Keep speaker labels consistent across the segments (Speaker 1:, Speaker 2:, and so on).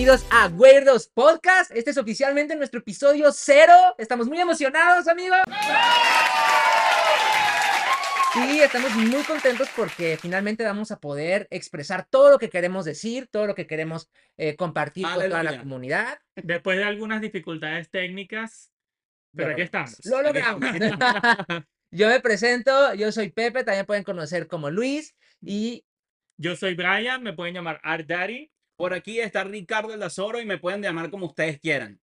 Speaker 1: bienvenidos a Weirdos Podcast. Este es oficialmente nuestro episodio cero. Estamos muy emocionados, amigos. Sí, estamos muy contentos porque finalmente vamos a poder expresar todo lo que queremos decir, todo lo que queremos eh, compartir con toda la
Speaker 2: Aleluya.
Speaker 1: comunidad.
Speaker 3: Después de algunas dificultades técnicas, pero aquí estamos.
Speaker 1: Lo logramos. Yo me presento, yo soy Pepe, también pueden conocer como Luis y
Speaker 3: Yo soy Brian, me pueden llamar Art Daddy.
Speaker 2: Por aquí está Ricardo el Azoro y me pueden llamar como ustedes quieran.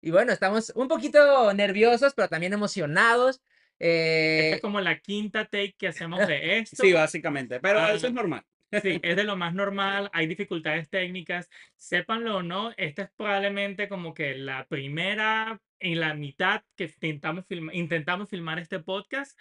Speaker 1: Y bueno, estamos un poquito nerviosos, pero también emocionados.
Speaker 3: Esta
Speaker 1: Eh,
Speaker 3: es como la quinta take que hacemos de esto.
Speaker 2: Sí, básicamente. Pero
Speaker 3: Ah.
Speaker 2: eso es normal.
Speaker 3: Sí, es de lo más normal, hay dificultades técnicas, sépanlo o no, esta es probablemente como que la primera en la mitad que intentamos, filma- intentamos filmar este podcast.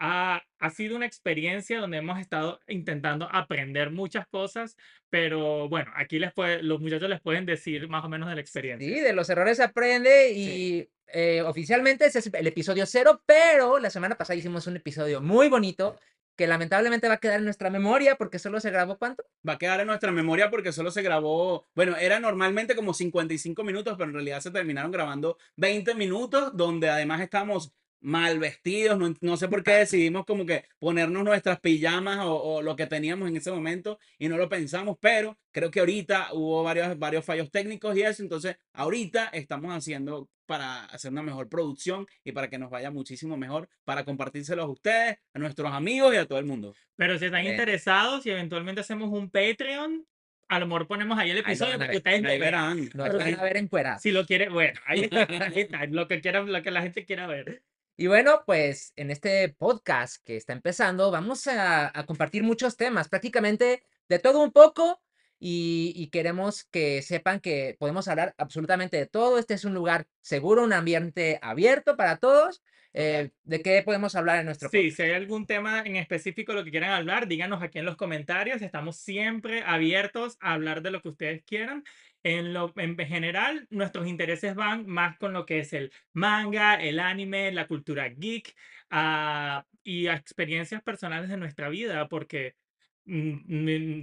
Speaker 3: Ha, ha sido una experiencia donde hemos estado intentando aprender muchas cosas, pero bueno, aquí les puede, los muchachos les pueden decir más o menos de la experiencia.
Speaker 1: sí, de los errores se aprende y eh, oficialmente ese es el episodio cero, pero la semana pasada hicimos un episodio muy bonito que lamentablemente va a quedar en nuestra memoria porque solo se grabó cuánto?
Speaker 2: Va a quedar en nuestra memoria porque solo se grabó, bueno, era normalmente como 55 minutos, pero en realidad se terminaron grabando 20 minutos, donde además estamos mal vestidos, no, no sé por qué decidimos como que ponernos nuestras pijamas o, o lo que teníamos en ese momento y no lo pensamos, pero creo que ahorita hubo varios, varios fallos técnicos y eso, entonces ahorita estamos haciendo para hacer una mejor producción y para que nos vaya muchísimo mejor, para compartírselos a ustedes, a nuestros amigos y a todo el mundo.
Speaker 3: Pero si están
Speaker 1: Bien.
Speaker 3: interesados y eventualmente hacemos un Patreon, a lo mejor ponemos ahí el
Speaker 1: lo
Speaker 3: episodio porque ustedes
Speaker 2: Ahí
Speaker 3: lo
Speaker 2: verán.
Speaker 3: Pero
Speaker 1: van a ver encuerados.
Speaker 3: Si lo quiere, bueno, ahí está, ahí está, lo que quieran, lo que la gente quiera ver.
Speaker 1: Y bueno, pues en este podcast que está empezando, vamos a, compartir muchos temas, prácticamente de todo un poco, y, y queremos que sepan que podemos hablar absolutamente de todo. Este es un lugar seguro, un ambiente abierto para todos. Eh, ¿De qué podemos hablar en nuestro
Speaker 3: Sí, si hay algún tema en específico lo que quieran hablar, díganos aquí en los comentarios. Estamos siempre abiertos a hablar de lo que ustedes quieran. En lo en general, nuestros intereses van más con lo que es el manga, el anime, la cultura geek ah, y experiencias personales de nuestra vida, porque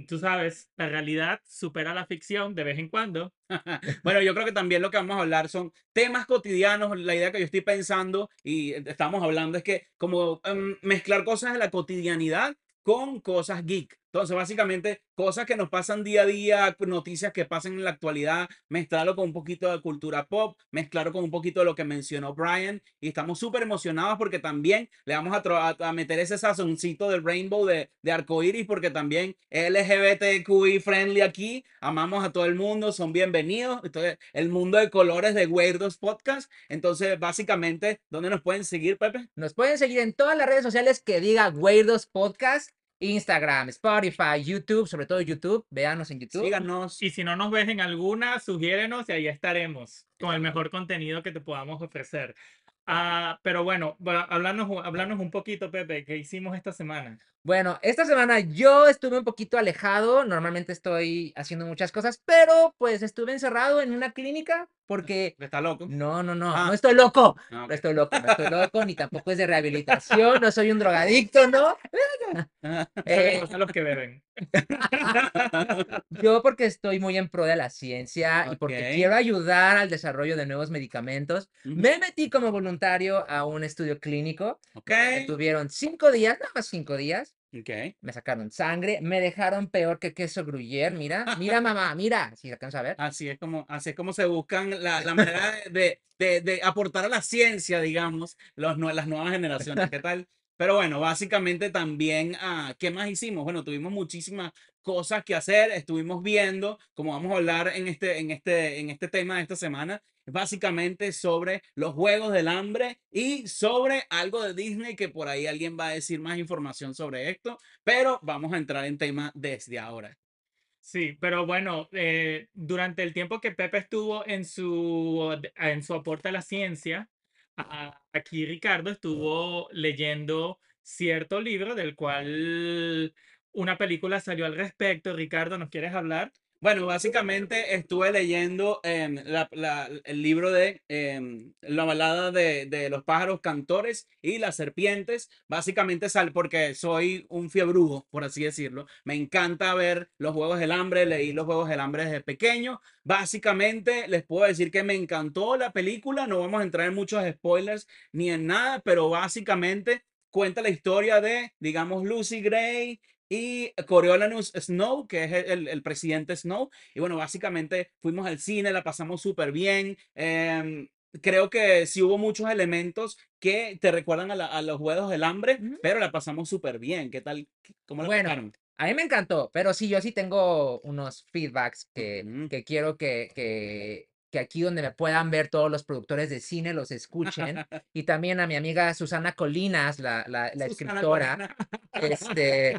Speaker 3: tú sabes, la realidad supera la ficción de vez en cuando.
Speaker 2: Bueno, yo creo que también lo que vamos a hablar son temas cotidianos. La idea que yo estoy pensando y estamos hablando es que como em, mezclar cosas de la cotidianidad con cosas geek. Entonces, básicamente, cosas que nos pasan día a día, noticias que pasan en la actualidad, mezclarlo con un poquito de cultura pop, mezclarlo con un poquito de lo que mencionó Brian. Y estamos súper emocionados porque también le vamos a, a- meter ese sazoncito del rainbow de, de arcoíris, porque también LGBTQI friendly aquí. Amamos a todo el mundo, son bienvenidos. Entonces, el mundo de colores de Weirdos Podcast. Entonces, básicamente, ¿dónde nos pueden seguir, Pepe?
Speaker 1: Nos pueden seguir en todas las redes sociales que diga Weirdos Podcast, Instagram, Spotify, YouTube, sobre todo YouTube. Véanos en YouTube.
Speaker 2: Síganos.
Speaker 3: Y si no nos ves en alguna, sugiérenos y ahí estaremos con el mejor contenido que te podamos ofrecer. Ah, pero bueno, hablarnos un poquito, Pepe, ¿qué hicimos esta semana?
Speaker 1: Bueno, esta semana yo estuve un poquito alejado, normalmente estoy haciendo muchas cosas, pero pues estuve encerrado en una clínica porque
Speaker 2: Está loco.
Speaker 1: no, no, no,
Speaker 2: Ah.
Speaker 1: no estoy loco,
Speaker 2: Ah,
Speaker 1: no
Speaker 2: ok.
Speaker 1: estoy loco, no estoy loco, ni tampoco es de rehabilitación, no soy un drogadicto, ¿no? Eh,
Speaker 3: a los que beben.
Speaker 1: yo porque estoy muy en pro de la ciencia y porque quiero ayudar al desarrollo de nuevos medicamentos,
Speaker 2: Ujú.
Speaker 1: me metí como voluntario a un estudio clínico,
Speaker 2: Ok.
Speaker 1: estuvieron cinco días, nada más cinco días,
Speaker 2: Ok.
Speaker 1: me sacaron sangre, me dejaron peor que queso gruyere, mira, mira mamá, mira, si alcanza a ver.
Speaker 2: Así es como, así es como se buscan la, la manera de, de- de aportar a la ciencia, digamos, los, las nuevas generaciones. ¿Qué tal? Pero bueno, básicamente también, ah, ¿qué más hicimos? Bueno, tuvimos muchísimas cosas que hacer, estuvimos viendo, como vamos a hablar en este, en este, en este tema de esta semana, básicamente sobre los Juegos del Hambre y sobre algo de Disney, que por ahí alguien va a decir más información sobre esto, pero vamos a entrar en tema desde ahora.
Speaker 3: Sí, pero bueno, eh, durante el tiempo que Pepe estuvo en su, en su aporte a la ciencia, aquí Ricardo estuvo leyendo cierto libro del cual una película salió al respecto. Ricardo, ¿nos quieres hablar?
Speaker 2: Bueno, básicamente estuve leyendo em, la- la- el libro de em, la balada de, los pájaros cantores y las serpientes. Básicamente sal porque soy un fiebrudo, por así decirlo. Me encanta ver los Juegos del Hambre, leí los Juegos del Hambre desde pequeño. Básicamente les puedo decir que me encantó la película. No vamos a entrar en muchos spoilers ni en nada, pero básicamente cuenta la historia de, digamos, Lucy Gray y Coriolanus Snow, que es el, el presidente Snow. Y bueno, básicamente fuimos al cine, la pasamos súper bien. em, creo que sí hubo muchos elementos que te recuerdan a, la- a los Juegos del Hambre,
Speaker 1: Ujú.
Speaker 2: pero la pasamos súper bien. ¿Qué tal? ¿Cómo la
Speaker 1: Bueno,
Speaker 2: pasaron?
Speaker 1: A mí me encantó, pero sí, yo sí tengo unos feedbacks que,
Speaker 2: Ujú.
Speaker 1: que quiero que, que, que aquí donde me puedan ver todos los productores de cine los escuchen. Y también a mi amiga Susana Colinas, la, la, la escritora.
Speaker 2: Corona.
Speaker 1: Este,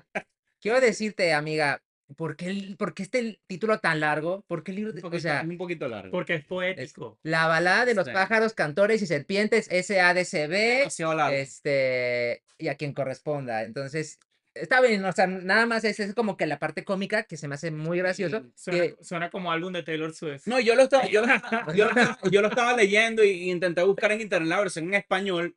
Speaker 1: quiero decirte, amiga, ¿por qué, el- por qué este título tan largo? ¿Por qué el libro?
Speaker 2: Un
Speaker 1: de- o
Speaker 2: poquito,
Speaker 1: sea,
Speaker 2: un poquito largo.
Speaker 3: Porque es
Speaker 1: es
Speaker 3: poético.
Speaker 1: la balada de los
Speaker 2: Sí.
Speaker 1: pájaros, cantores y serpientes, SADCB, este, y a quien corresponda. Entonces, está bien, o sea, nada más es, es como que la parte cómica que se me hace muy gracioso.
Speaker 3: Suena,
Speaker 1: que-
Speaker 3: suena como álbum de Taylor Swift.
Speaker 2: No, yo lo estaba, yo yo yo lo estaba leyendo y, intenté buscar en internet la versión en español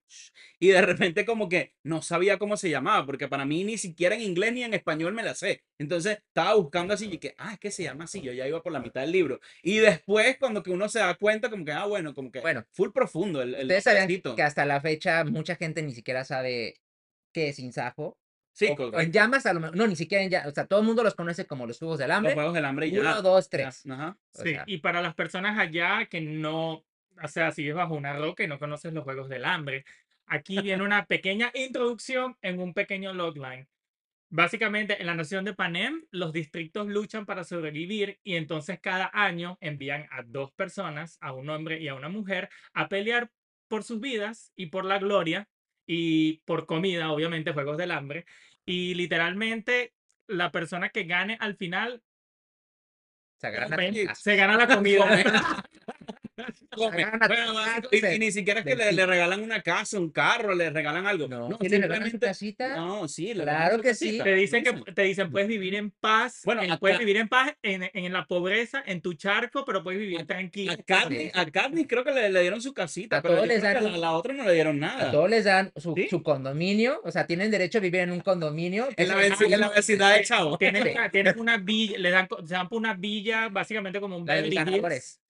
Speaker 2: y de repente como que no sabía cómo se llamaba, porque para mí ni siquiera en inglés ni en español me la sé. Entonces estaba buscando así y que, ah, es que se llama así, yo ya iba por la mitad del libro. Y después cuando que uno se da cuenta como que, ah, bueno, como que
Speaker 1: Bueno,
Speaker 2: full profundo el, el
Speaker 1: Ustedes que hasta la fecha mucha gente ni siquiera sabe qué es Insajo.
Speaker 2: Sí,
Speaker 1: o- o en llamas, a lo mejor, no, ni siquiera en llamas. O sea, todo el mundo los conoce como los Juegos del
Speaker 2: Los
Speaker 1: Hambre.
Speaker 2: Juegos del Hambre y ya.
Speaker 1: Uno, dos,
Speaker 2: ya,
Speaker 1: tres.
Speaker 2: Ajá.
Speaker 1: O
Speaker 3: Sí,
Speaker 1: sea,
Speaker 3: y para las personas allá que no, o sea, si vives bajo una roca y no conoces los Juegos del Hambre, aquí viene una pequeña introducción en un pequeño logline. Básicamente, en la nación de Panem, los distritos luchan para sobrevivir y entonces cada año envían a dos personas, a un hombre y a una mujer, a pelear por sus vidas y por la gloria y por comida, obviamente, Juegos del Hambre. Y literalmente, la persona que gane al final
Speaker 1: se agarran a
Speaker 3: Come,
Speaker 1: chingazos.
Speaker 3: se gana la comida.
Speaker 2: Come.
Speaker 1: A
Speaker 2: Bueno, y, ni siquiera es que le, regalan una casa, un carro, le regalan algo.
Speaker 1: No,
Speaker 2: No,
Speaker 1: ¿sí le regalan su
Speaker 2: simplemente.
Speaker 1: casita?
Speaker 2: No, sí, le
Speaker 1: Claro que sí.
Speaker 3: Te dicen que te dicen puedes vivir en paz,
Speaker 2: Bueno,
Speaker 3: puedes vivir en paz en, en la pobreza, en tu charco, pero puedes vivir tranquilo.
Speaker 2: A Katniss, a Katniss creo que le, le dieron su casita,
Speaker 1: A
Speaker 2: pero
Speaker 1: todos les dan
Speaker 2: a la, otra no le dieron
Speaker 1: A
Speaker 2: nada.
Speaker 1: todos les dan su,
Speaker 2: ¿Sí?
Speaker 1: su condominio, o sea, tienen derecho a vivir en un condominio.
Speaker 2: En la, en vecindad de Chavo.
Speaker 3: Tienes,
Speaker 1: Sí.
Speaker 3: una, tienes una villa, le dan, se dan por una villa, básicamente como un
Speaker 1: la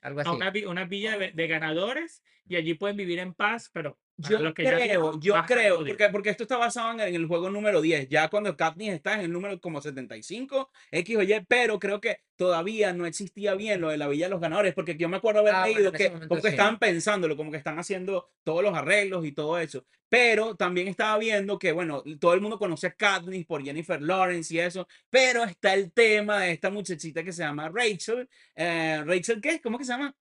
Speaker 1: algo
Speaker 3: a
Speaker 1: así.
Speaker 3: una, vi- una villa de, de ganadores y allí pueden vivir en paz, pero
Speaker 2: Yo creo, yo creo, porque, porque esto está basado en el, en el juego número 10, ya cuando Katniss está en el número como 75, X o Y, pero creo que todavía no existía bien lo de la Villa de los Ganadores, porque yo me acuerdo haber
Speaker 1: Ah,
Speaker 2: leído que como que
Speaker 1: sí.
Speaker 2: estaban pensándolo, como que están haciendo todos los arreglos y todo eso, pero también estaba viendo que, bueno, todo el mundo conoce a Katniss por Jennifer Lawrence y eso, pero está el tema de esta muchachita que se llama Rachel, eh, Rachel, ¿qué? ¿Cómo que se llama?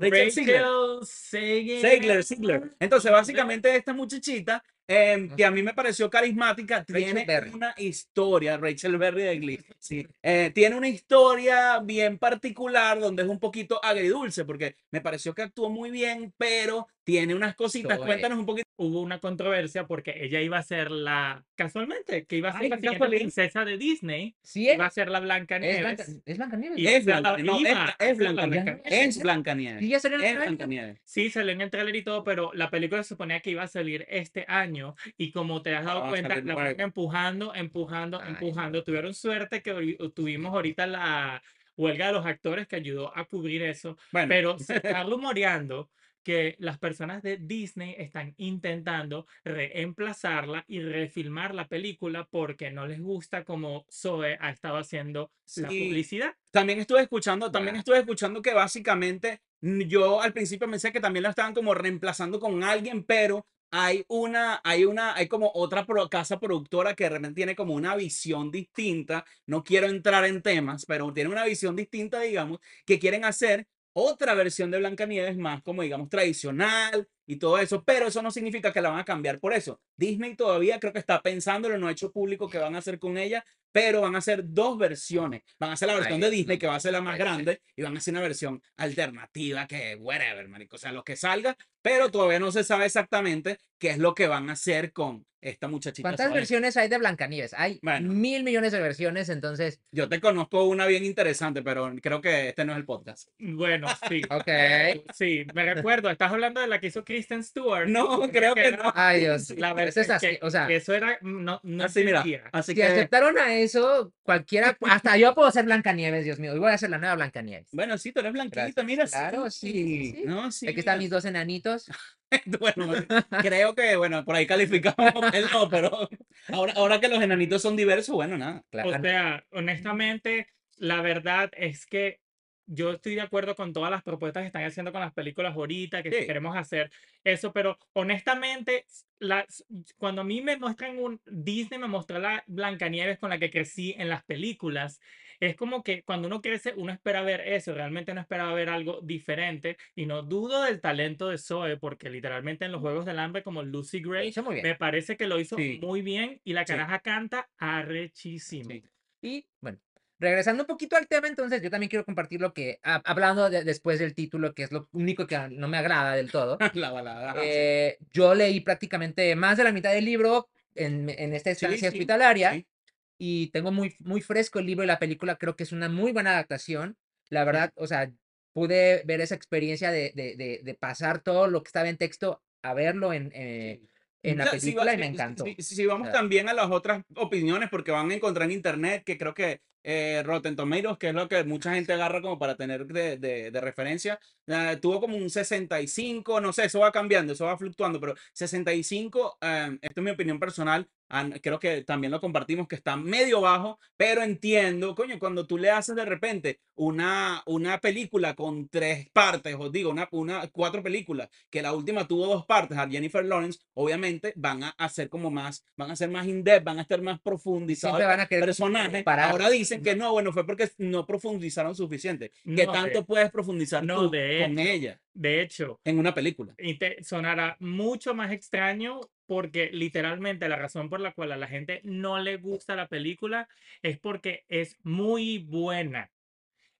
Speaker 2: Rachel. Ziegler, Ziegler. Entonces, básicamente, esta muchachita, em, que a mí me pareció carismática, tiene una historia, Rachel Berry de Glee, sí, eh, tiene una historia bien particular donde es un poquito agridulce, porque me pareció que actuó muy bien, pero tiene unas cositas. Cuéntanos un poquito.
Speaker 3: hubo una controversia porque ella iba a ser la, casualmente, que iba a ser
Speaker 2: Ay,
Speaker 3: la siguiente princesa de Disney,
Speaker 1: Sí,
Speaker 3: iba a ser la Blanca
Speaker 1: es Blanca,
Speaker 3: Nieves.
Speaker 1: es.
Speaker 3: Y-
Speaker 2: Es
Speaker 3: la-
Speaker 2: Blanca, es,
Speaker 3: iba a
Speaker 2: es
Speaker 3: ser la
Speaker 2: Blancanieves.
Speaker 1: Blancanieves.
Speaker 2: Es Blancanieves.
Speaker 1: Sí, ya salió en el
Speaker 2: Es
Speaker 1: trailer.
Speaker 2: Blancanieves.
Speaker 3: Sí, salió en el trailer y todo, pero la película se suponía que iba a salir este año y como te has dado
Speaker 2: Ah,
Speaker 3: cuenta, la fueron empujando, empujando,
Speaker 1: Ay,
Speaker 3: empujando. Tuvieron suerte que tuvimos ahorita la huelga de los actores que ayudó a cubrir eso,
Speaker 2: Bueno,
Speaker 3: pero se está rumoreando que las personas de Disney están intentando reemplazarla y refilmar la película porque no les gusta como Zoe ha estado haciendo la
Speaker 2: Sí.
Speaker 3: publicidad.
Speaker 2: También estuve escuchando, también
Speaker 1: Wow.
Speaker 2: estuve escuchando que básicamente mm, yo al principio pensé que también la estaban como reemplazando con alguien, pero hay una, hay una, hay como otra pro- casa productora que de repente tiene como una visión distinta. No quiero entrar en temas, pero tiene una visión distinta, digamos, que quieren hacer otra versión de Blancanieves más como digamos tradicional, y todo eso, pero eso no significa que la van a cambiar por eso. Disney todavía creo que está pensándolo, no ha hecho público qué van a hacer con ella, pero van a hacer dos versiones. Van a hacer la versión de. Disney, que va a ser la más grande, y van a hacer una versión alternativa, que whatever, marico, o sea, lo que salga, pero todavía no se sabe exactamente qué es lo que van a hacer con esta muchachita.
Speaker 1: ¿Cuántas versiones hay de Blancanieves? Hay
Speaker 2: Bueno.
Speaker 1: mil millones de versiones, entonces.
Speaker 2: Yo te conozco una bien interesante, pero creo que este no es el podcast.
Speaker 3: Bueno, sí.
Speaker 1: Ok.
Speaker 3: Sí, me recuerdo, estás hablando de la que hizo Kristen Stewart.
Speaker 2: No, creo que no.
Speaker 1: Ay, Dios.
Speaker 3: La
Speaker 1: Eso
Speaker 3: verdad
Speaker 1: es así. O sea,
Speaker 3: que eso era, no, no
Speaker 2: Así, mira. Así
Speaker 1: si
Speaker 2: que,
Speaker 1: aceptaron a eso, cualquiera, hasta yo puedo ser Blancanieves, Dios mío. Y voy a ser la nueva Blancanieves.
Speaker 2: bueno, sí, tú eres blanquita,
Speaker 1: Gracias.
Speaker 2: mira.
Speaker 1: Claro, sí, sí, sí.
Speaker 2: No, sí.
Speaker 1: Aquí están mis dos enanitos.
Speaker 2: Bueno, creo que, bueno, por ahí calificamos el no, pero ahora, ahora que los enanitos son diversos, bueno, nada.
Speaker 1: Claro.
Speaker 3: O sea, honestamente, la verdad es que yo estoy de acuerdo con todas las propuestas que están haciendo con las películas ahorita, que
Speaker 2: Sí.
Speaker 3: queremos hacer eso, pero honestamente, las, cuando a mí me muestran un Disney me mostró la Blancanieves con la que crecí en las películas, es como que cuando uno crece, uno espera ver eso, realmente no espera ver algo diferente, y no dudo del talento de Zoe, porque literalmente en los Juegos del Hambre, como Lucy Gray, me parece que lo hizo
Speaker 2: Sí.
Speaker 3: muy bien, y la
Speaker 2: Sí.
Speaker 3: caraja canta arrechísimo.
Speaker 2: Sí.
Speaker 1: Y bueno, regresando un poquito al tema, entonces yo también quiero compartir lo que, ha- hablando de- después del título, que es lo único que no me agrada del todo.
Speaker 2: La balada.
Speaker 1: eh, yo leí prácticamente más de la mitad del libro en, en esta estancia
Speaker 2: sí,
Speaker 1: hospitalaria
Speaker 2: sí.
Speaker 1: y tengo muy, muy fresco el libro y la película. Creo que es una muy buena adaptación. La verdad, o sea, pude ver esa experiencia de, de, de, de pasar todo lo que estaba en texto a verlo en, eh, en la
Speaker 2: sea, si
Speaker 1: película y me
Speaker 2: si-
Speaker 1: encantó.
Speaker 2: Si, si vamos
Speaker 1: O sea,
Speaker 2: también a las otras opiniones, porque van a encontrar en internet que creo que eh, Rotten Tomatoes, que es lo que mucha gente agarra como para tener de, de- de referencia, eh, tuvo como un 65, no sé, eso va cambiando, eso va fluctuando, pero 65, eh, esto es mi opinión personal, an- creo que también lo compartimos, que está medio bajo, pero entiendo, coño, cuando tú le haces de repente una, una película con tres partes, os digo, una, una, cuatro películas, que la última tuvo dos partes, a Jennifer Lawrence, obviamente van a hacer como más, van a ser más in-depth, van a estar más profundizados
Speaker 1: siempre van a querer
Speaker 2: personaje.
Speaker 1: parar.
Speaker 2: Ahora dicen que no, bueno, fue porque no profundizaron suficiente. ¿Qué
Speaker 3: No,
Speaker 2: tanto
Speaker 3: de-
Speaker 2: puedes profundizar
Speaker 3: no,
Speaker 2: tú
Speaker 3: de
Speaker 2: con
Speaker 3: hecho.
Speaker 2: ella
Speaker 3: De hecho,
Speaker 2: en una película?
Speaker 3: y te sonará mucho más extraño porque literalmente la razón por la cual a la gente no le gusta la película es porque es muy buena.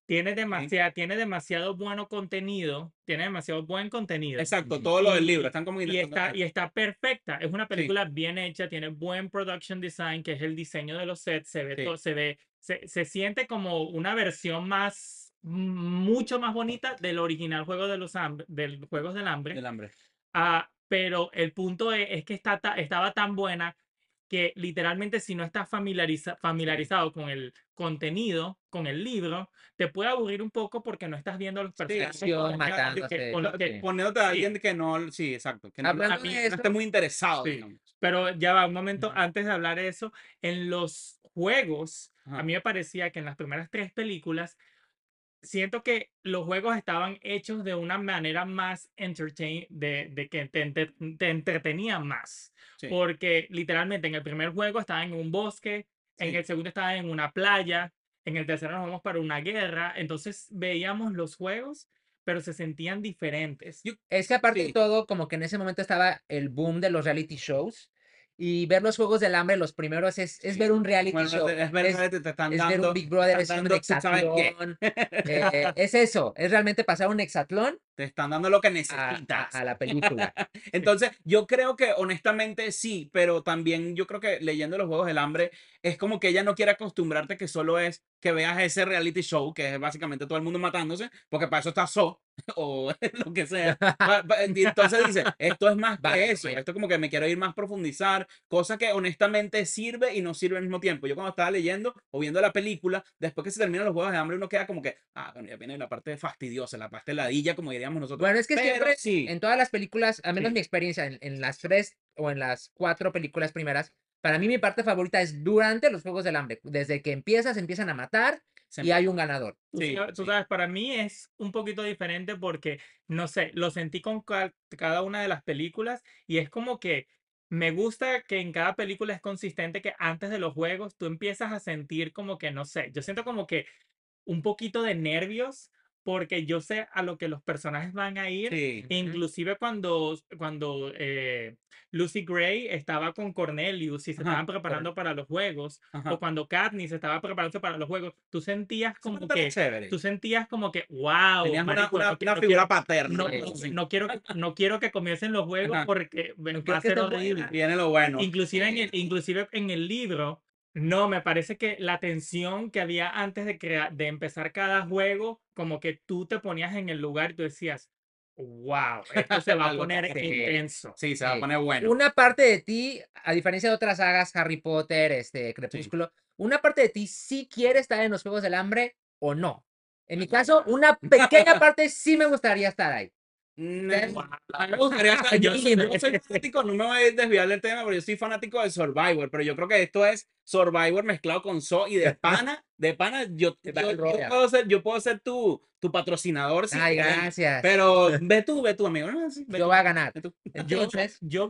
Speaker 3: Tiene, demasiado, tiene demasiado bueno contenido, tiene demasiado buen contenido.
Speaker 2: Exacto, todo lo del libro, están como
Speaker 3: Y está, y está perfecta. Es una
Speaker 2: Sí.
Speaker 3: película bien hecha, tiene buen production design, que es el diseño de los sets. Se ve,
Speaker 2: Sí.
Speaker 3: to- se ve, se, se siente como una versión más, mucho más bonita del original juego de los hambre, del Juegos del Hambre.
Speaker 2: del hambre.
Speaker 3: Ah, pero el punto es, es que está, ta- estaba tan buena que literalmente si no estás familiariza- familiarizado con el contenido, con el libro, te puede aburrir un poco porque no estás viendo los personajes.
Speaker 1: acción,
Speaker 3: con los que-
Speaker 1: matándose,
Speaker 3: con los que-
Speaker 1: sí.
Speaker 2: Poniéndote a alguien que no, sí, exacto, que no,
Speaker 3: mí-
Speaker 2: no esté muy interesado,
Speaker 3: Sí. Pero ya va, un momento,
Speaker 2: Ujú.
Speaker 3: antes de hablar de eso, en los juegos,
Speaker 2: Ajá.
Speaker 3: a mí me parecía que en las primeras tres películas, siento que los juegos estaban hechos de una manera más entertain, de, de que te, te entretenían más.
Speaker 2: Sí.
Speaker 3: Porque literalmente en el primer juego estaban en un bosque, en el segundo estaban en una playa, en el tercero nos vamos para una guerra, entonces veíamos los juegos, pero se sentían diferentes.
Speaker 1: Es que aparte
Speaker 2: Sí.
Speaker 1: de todo, como que en ese momento estaba el boom de los reality shows y ver los Juegos del Hambre, los primeros, es, es ver un reality
Speaker 2: Bueno,
Speaker 1: show.
Speaker 2: es verdad,
Speaker 1: es,
Speaker 2: te, te están
Speaker 1: es ver un Big Brother, es un hexatlón. eh, es eso, es realmente pasar un hexatlón
Speaker 2: te están dando lo que
Speaker 1: a, a-
Speaker 2: necesitas.
Speaker 1: a la película.
Speaker 2: Entonces, yo creo que honestamente sí, pero también yo creo que leyendo los Juegos del Hambre es como que ella no quiere acostumbrarte que solo es que veas ese reality show, que es básicamente todo el mundo matándose, porque para eso está So o lo que sea. Entonces dice, esto es más que eso, esto como que me quiero ir más profundizar, cosa que honestamente sirve y no sirve al mismo tiempo. Yo cuando estaba leyendo o viendo la película, después que se terminan los Juegos de Hambre, uno queda como que, ah, bueno, ya viene la parte fastidiosa, la parte ladilla, como nosotros.
Speaker 1: Bueno, es que
Speaker 2: Pero
Speaker 1: siempre
Speaker 2: sí.
Speaker 1: en todas las películas, a menos
Speaker 2: Sí.
Speaker 1: mi experiencia en, en las tres o en las cuatro películas primeras, para mí mi parte favorita es durante los Juegos del Hambre. Desde que empiezas, empiezan a matar
Speaker 2: se
Speaker 1: y hay un ganador.
Speaker 2: Sí,
Speaker 3: tú sabes, para mí es un poquito diferente porque, no sé, lo sentí con cada una de las películas y es como que me gusta que en cada película es consistente que antes de los juegos tú empiezas a sentir como que, no sé, yo siento como que un poquito de nervios porque yo sé a lo que los personajes van a ir.
Speaker 2: Sí.
Speaker 3: Inclusive cuando, cuando eh, Lucy Gray estaba con Cornelius y se
Speaker 2: Ajá,
Speaker 3: estaban preparando para los juegos,
Speaker 2: Ajá.
Speaker 3: o cuando Katniss estaba preparándose para los juegos, tú sentías como que,
Speaker 2: chévere.
Speaker 3: tú sentías como que, wow,
Speaker 2: Tenías una,
Speaker 3: marico,
Speaker 2: una-
Speaker 3: no
Speaker 2: una
Speaker 3: no
Speaker 2: figura
Speaker 3: quiero-
Speaker 2: paterna.
Speaker 3: no,
Speaker 1: Sí.
Speaker 3: no- quiero que, no quiero que comiencen los juegos
Speaker 2: Ajá.
Speaker 3: porque va a ser horrible.
Speaker 2: Viene lo bueno.
Speaker 3: Inclusive en, el, inclusive en el libro, no, me parece que la tensión que había antes de, crea- de empezar cada juego, como que tú te ponías en el lugar y tú decías, wow, esto se va a
Speaker 2: Algo
Speaker 3: poner
Speaker 1: que-
Speaker 3: intenso.
Speaker 2: Sí, se va a
Speaker 1: Sí.
Speaker 2: poner bueno.
Speaker 1: Una parte de ti, a diferencia de otras sagas, Harry Potter, este, Crepúsculo, una parte de ti sí quiere estar en los Juegos del Hambre o no. En mi caso, una pequeña parte sí me gustaría estar ahí.
Speaker 2: Mm, a mí me gustaría estar- yo,
Speaker 1: Dime.
Speaker 2: yo soy fanático, no me voy a desviar del tema, pero yo soy fanático de Survivor, pero yo creo que esto es Survivor mezclado con So y de pana, de pana, yo, yo, yo puedo ser, yo puedo ser tu, tu patrocinador. si
Speaker 1: Ay,
Speaker 2: quieres,
Speaker 1: gracias.
Speaker 2: Pero ve tú, ve tú, amigo. No, sí, ve
Speaker 1: Yo
Speaker 2: tú,
Speaker 1: voy a ganar.
Speaker 2: tú.
Speaker 3: Yo, yo,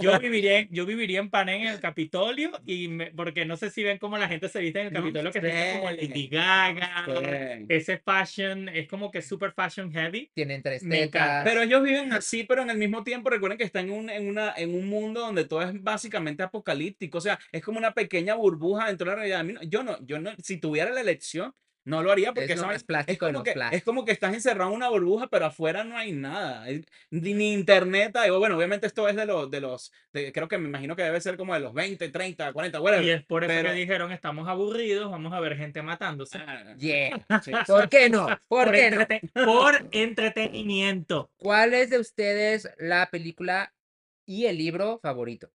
Speaker 3: yo, viviría, yo viviría en Pané en el Capitolio y me- porque no sé si ven cómo la gente se viste en el
Speaker 2: No
Speaker 3: Capitolio que se viste como. Lady Gaga,
Speaker 2: Sí.
Speaker 3: ese fashion es como que super fashion heavy.
Speaker 1: tienen tres tetas.
Speaker 2: Pero ellos viven así, pero en el mismo tiempo recuerden que están en un, en, una, en un mundo donde todo es básicamente apocalíptico. O sea, es como una pequeña burbuja dentro de la realidad. No- yo no, yo no, si tuviera la elección, no lo haría porque
Speaker 1: Es de
Speaker 2: como que, es como que estás encerrado en una burbuja, pero afuera no hay nada. es- Ni, ni internet hay. Bueno, obviamente esto es de los, de los, de- creo que me imagino que debe ser como de los 20, 30, 40, whatever.
Speaker 3: Y es por eso
Speaker 2: pero-
Speaker 3: que dijeron, estamos aburridos, vamos a ver gente matándose.
Speaker 2: Ah,
Speaker 1: Yeah.
Speaker 2: sí.
Speaker 1: ¿Por qué no? ¿Por
Speaker 3: Por,
Speaker 1: qué no?
Speaker 3: por entretenimiento.
Speaker 1: ¿Cuál es de ustedes la película y el libro favorito?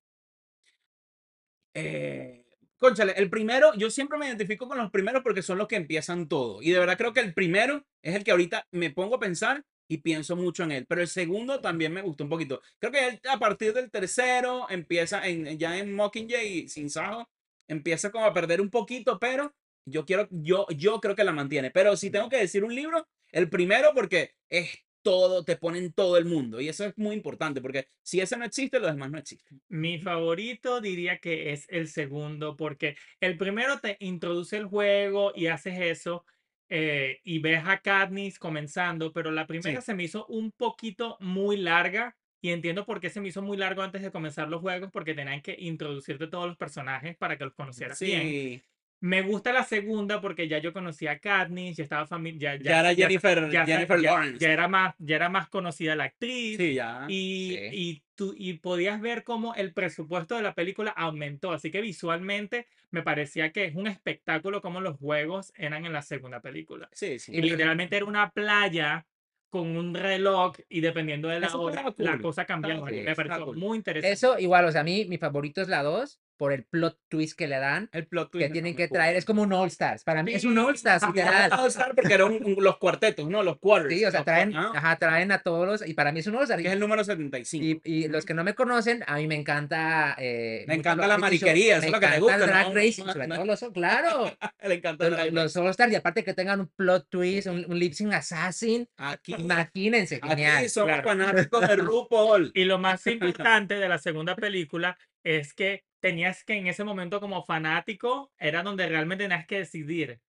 Speaker 2: Eh, cónchale, el primero, yo siempre me identifico con los primeros porque son los que empiezan todo. Y de verdad creo que el primero es el que ahorita me pongo a pensar y pienso mucho en él. Pero el segundo también me gustó un poquito. Creo que él, a partir del tercero empieza en, ya en Mockingjay y Sin Sajo, empieza como a perder un poquito, pero yo quiero, yo, yo creo que la mantiene. Pero si tengo que decir un libro, el primero porque es todo, te ponen todo el mundo. Y eso es muy importante porque si ese no existe, los demás no existen.
Speaker 3: Mi favorito diría que es el segundo, porque el primero te introduce el juego y haces eso eh, y ves a Katniss comenzando, pero la primera
Speaker 2: Sí.
Speaker 3: se me hizo un poquito muy larga y entiendo por qué se me hizo muy largo antes de comenzar los juegos, porque tenían que introducirte todos los personajes para que los conocieras bien. Me gusta la segunda porque ya yo conocía a Katniss, ya estaba familiar,
Speaker 2: ya, era Jennifer,
Speaker 3: ya, sa-
Speaker 2: Jennifer
Speaker 3: ya-
Speaker 2: Lawrence.
Speaker 3: ya era más, ya era más conocida la actriz.
Speaker 2: Sí, ya.
Speaker 3: Y,
Speaker 1: Sí.
Speaker 3: y, tú, y podías ver cómo el presupuesto de la película aumentó. Así que visualmente me parecía que es un espectáculo como los juegos eran en la segunda película.
Speaker 2: Sí, sí.
Speaker 3: Y literalmente era una playa con un reloj y dependiendo de la
Speaker 2: Eso
Speaker 3: hora,
Speaker 2: estaba
Speaker 3: la
Speaker 2: cool.
Speaker 3: cosa cambiaba.
Speaker 1: Sí,
Speaker 3: me pareció
Speaker 2: cool.
Speaker 3: muy interesante.
Speaker 1: Eso igual, o sea, a mí mi favorito es la 2 por el plot twist que le dan,
Speaker 2: El plot twist
Speaker 1: que tienen que traer, es como un All Stars, para mí es un
Speaker 2: Sí,
Speaker 1: All Stars, literal.
Speaker 2: All Star porque eran un- un- los cuartetos, ¿no? Los quarters.
Speaker 1: Sí, o sea, traen,
Speaker 2: ah,
Speaker 1: ajá, traen a todos los, y para mí es un All Star.
Speaker 2: que es el número 75.
Speaker 1: Y, y los que no me conocen, a mí me encanta. eh,
Speaker 2: Me encanta
Speaker 1: lo-
Speaker 2: la mariquería, eso
Speaker 1: me
Speaker 2: es lo que te
Speaker 1: encanta el
Speaker 2: gusta,
Speaker 1: Drag
Speaker 2: ¿no?
Speaker 1: Race,
Speaker 2: No,
Speaker 1: sobre
Speaker 2: no.
Speaker 1: todo los, claro,
Speaker 2: Le encanta
Speaker 1: los,
Speaker 2: el
Speaker 1: los All Stars, y aparte que tengan un plot twist, un, un lip sync assassin,
Speaker 2: Aquí,
Speaker 1: imagínense, genial.
Speaker 2: aquí somos
Speaker 3: claro.
Speaker 2: fanáticos de RuPaul.
Speaker 3: Y lo más importante de la segunda película es que tenías que en ese momento como fanático era donde realmente tenías que decidir.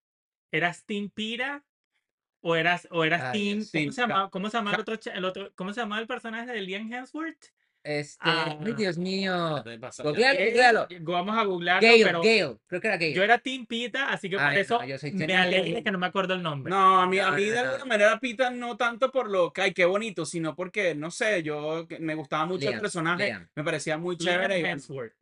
Speaker 3: ¿Eras Team Pira o eras, o eras
Speaker 1: Ay,
Speaker 3: Team... ¿Cómo se llamaba, cómo se llamaba el otro, el otro- ¿Cómo se llamaba el personaje de Liam Hemsworth?
Speaker 1: Este,
Speaker 3: Ah.
Speaker 1: ay, Dios mío. Googlealo,
Speaker 3: Eh,
Speaker 1: googlealo.
Speaker 3: Vamos a googlearlo,
Speaker 1: Gale,
Speaker 3: pero
Speaker 1: Gale, creo que era Gale.
Speaker 3: yo era Team Pita, así que por
Speaker 1: Ay,
Speaker 3: eso
Speaker 1: no,
Speaker 3: me alegra que no me acuerdo el nombre.
Speaker 2: No, a mí, a
Speaker 1: No,
Speaker 2: mí
Speaker 1: no,
Speaker 2: de
Speaker 1: no.
Speaker 2: alguna manera Pita no tanto por lo que, ay, qué bonito, sino porque, no sé, yo me gustaba mucho el personaje,
Speaker 1: Liam.
Speaker 2: me parecía muy
Speaker 3: Liam
Speaker 2: chévere.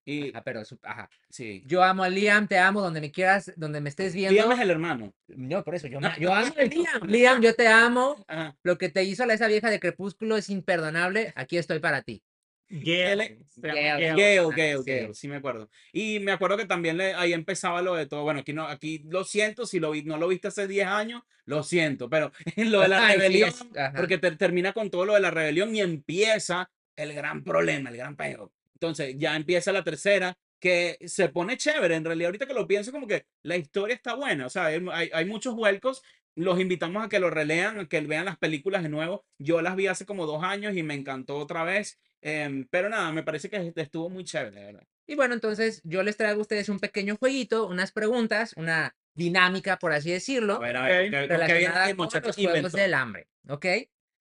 Speaker 2: y. Y,
Speaker 1: Ajá, pero, su- ajá.
Speaker 2: sí.
Speaker 1: Yo amo a Liam, te amo donde me quieras, donde me estés viendo.
Speaker 2: Liam es el hermano.
Speaker 1: No, por eso, yo, me- yo amo a Liam. Liam, yo te amo.
Speaker 2: Ajá.
Speaker 1: Lo que te hizo la- esa vieja de Crepúsculo es imperdonable. Aquí estoy para ti.
Speaker 3: Gale,
Speaker 1: Gale.
Speaker 3: Gale.
Speaker 2: Gale, Gale,
Speaker 1: sí.
Speaker 2: Me acuerdo. Y me acuerdo que también le, ahí empezaba lo de todo. Bueno, aquí no, aquí lo siento, si lo vi, no lo viste hace 10 años, lo siento, pero lo de la rebelión, porque te- termina con todo lo de la rebelión y empieza el gran problema, el gran peo. Entonces ya empieza la tercera, que se pone chévere. En realidad, ahorita que lo pienso, como que la historia está buena. O sea, hay, hay- hay muchos vuelcos. Los invitamos a que lo relean, a que vean las películas de nuevo. Yo las vi hace como dos años y me encantó otra vez. Em, pero nada, me parece que estuvo muy chévere, de verdad.
Speaker 1: Y bueno, entonces yo les traigo a ustedes un pequeño jueguito, unas preguntas, una dinámica, por así decirlo,
Speaker 2: A ver, a ver,
Speaker 3: Ok,
Speaker 2: ¿qué- ¿con qué viene
Speaker 1: relacionada
Speaker 2: el
Speaker 1: con los Juegos
Speaker 2: inventó?
Speaker 1: del Hambre, ¿ok?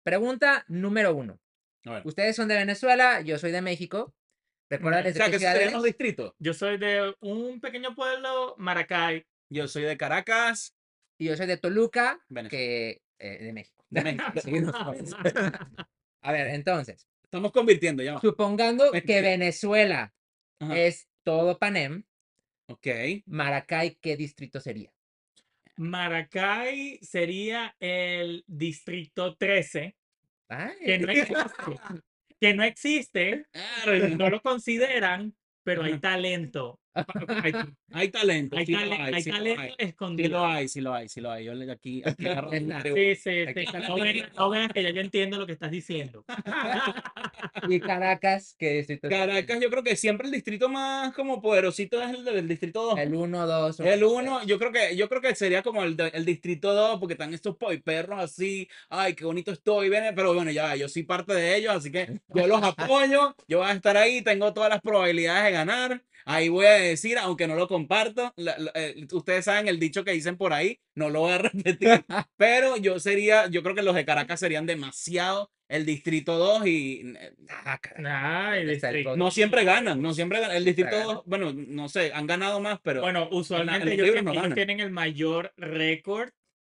Speaker 1: Pregunta número uno.
Speaker 2: A ver.
Speaker 1: Ustedes son de Venezuela, yo soy de México. ¿Recuerdan
Speaker 2: O sea,
Speaker 1: qué
Speaker 2: que
Speaker 1: eres?
Speaker 2: los distritos.
Speaker 3: Yo soy de un pequeño pueblo, Maracay.
Speaker 2: Yo soy de Caracas,
Speaker 1: Y yo soy de Toluca,
Speaker 2: Venezuela.
Speaker 1: que eh, de México.
Speaker 2: de México.
Speaker 1: Sí, no sabes. A ver, entonces,
Speaker 2: Estamos convirtiendo ya. va.
Speaker 1: supongando que. Venezuela
Speaker 2: Ajá.
Speaker 1: es todo Panem,
Speaker 2: Ok.
Speaker 1: Maracay, ¿qué distrito sería?
Speaker 3: Maracay sería el distrito 13,
Speaker 1: Ay,
Speaker 3: que no existe. que no existe, no lo consideran, pero hay talento. Hay,
Speaker 2: Hay talento.
Speaker 3: hay
Speaker 2: sí lo
Speaker 3: tale-
Speaker 2: hay,
Speaker 3: hay
Speaker 2: sí lo
Speaker 3: talento
Speaker 2: hay. Sí
Speaker 3: escondido.
Speaker 2: lo hay, sí lo hay, sí lo hay. Yo le- aquí, aquí agarro
Speaker 3: Sí, sí,
Speaker 1: Aquí
Speaker 3: sí, veas que ya yo entiendo lo que estás diciendo.
Speaker 1: y Caracas, ¿qué distrito sería?
Speaker 2: Caracas, yo creo que siempre el distrito más como poderosito es el del distrito 2.
Speaker 1: El 1, 2.
Speaker 2: El 1, yo creo que yo creo que sería como el, el distrito 2, porque están estos perros así, ay, qué bonito estoy, pero bueno, ya, yo soy parte de ellos, así que yo los apoyo, yo voy a estar ahí, tengo todas las probabilidades de ganar, ahí voy a decir, aunque no lo comparto, la- la- eh, ustedes saben el dicho que dicen por ahí, no lo voy a repetir, pero yo sería, yo creo que los de Caracas serían demasiado el distrito 2 y
Speaker 1: Ah, el
Speaker 3: distrito.
Speaker 2: no siempre ganan, no siempre ganan, el distrito
Speaker 1: Ganan.
Speaker 2: 2, bueno, no sé, han ganado más, pero...
Speaker 3: Bueno, usualmente
Speaker 2: los
Speaker 3: ellos,
Speaker 2: no
Speaker 3: ellos tienen el mayor récord,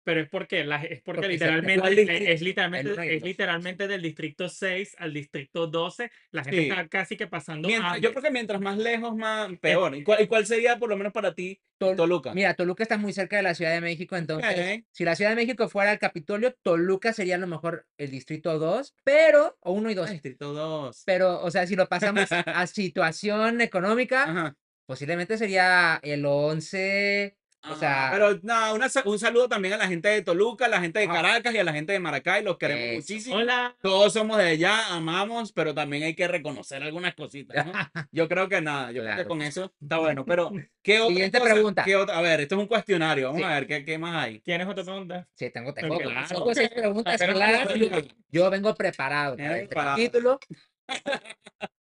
Speaker 3: pero es porque, la, es porque
Speaker 1: Porque
Speaker 3: literalmente,
Speaker 1: al
Speaker 3: es- es, literalmente, es
Speaker 1: dos.
Speaker 3: literalmente del distrito 6 al distrito 12. La gente
Speaker 2: Sí.
Speaker 3: está casi que pasando
Speaker 2: Mientras- yo creo que mientras más lejos, más peor. ¿Y cuál, y cuál sería, por lo menos para ti,
Speaker 1: Tol-
Speaker 2: Toluca?
Speaker 1: Mira, Toluca está muy cerca de la Ciudad de México, entonces,
Speaker 2: Ok.
Speaker 1: si la Ciudad de México fuera el Capitolio, Toluca sería a lo mejor el distrito 2, pero, o 1 y 2.
Speaker 2: Distrito 2.
Speaker 1: Pero, o sea, si lo pasamos a situación económica,
Speaker 2: Ajá.
Speaker 1: posiblemente sería el 11, o sea,
Speaker 2: pero no, una un saludo también a la gente de Toluca, a la gente de. Caracas y a la gente de Maracay. Los queremos muchísimo.
Speaker 3: Hola.
Speaker 2: Todos somos de allá, amamos, pero también hay que reconocer algunas cositas. ¿no? Yo creo que nada, yo creo que con eso está bueno. Pero, ¿qué otra
Speaker 1: Siguiente
Speaker 2: cosa?
Speaker 1: pregunta.
Speaker 2: ¿Qué otra? A ver, esto es un cuestionario. Vamos
Speaker 1: Sí.
Speaker 2: a ver qué, qué más hay.
Speaker 3: ¿Tienes otra pregunta?
Speaker 1: sí, tengo, tengo,
Speaker 3: Ok,
Speaker 1: como
Speaker 2: claro.
Speaker 1: cinco seis preguntas,
Speaker 3: Pero-.
Speaker 2: Bueno,
Speaker 1: Yo vengo preparado para este
Speaker 2: preparado.
Speaker 1: capítulo.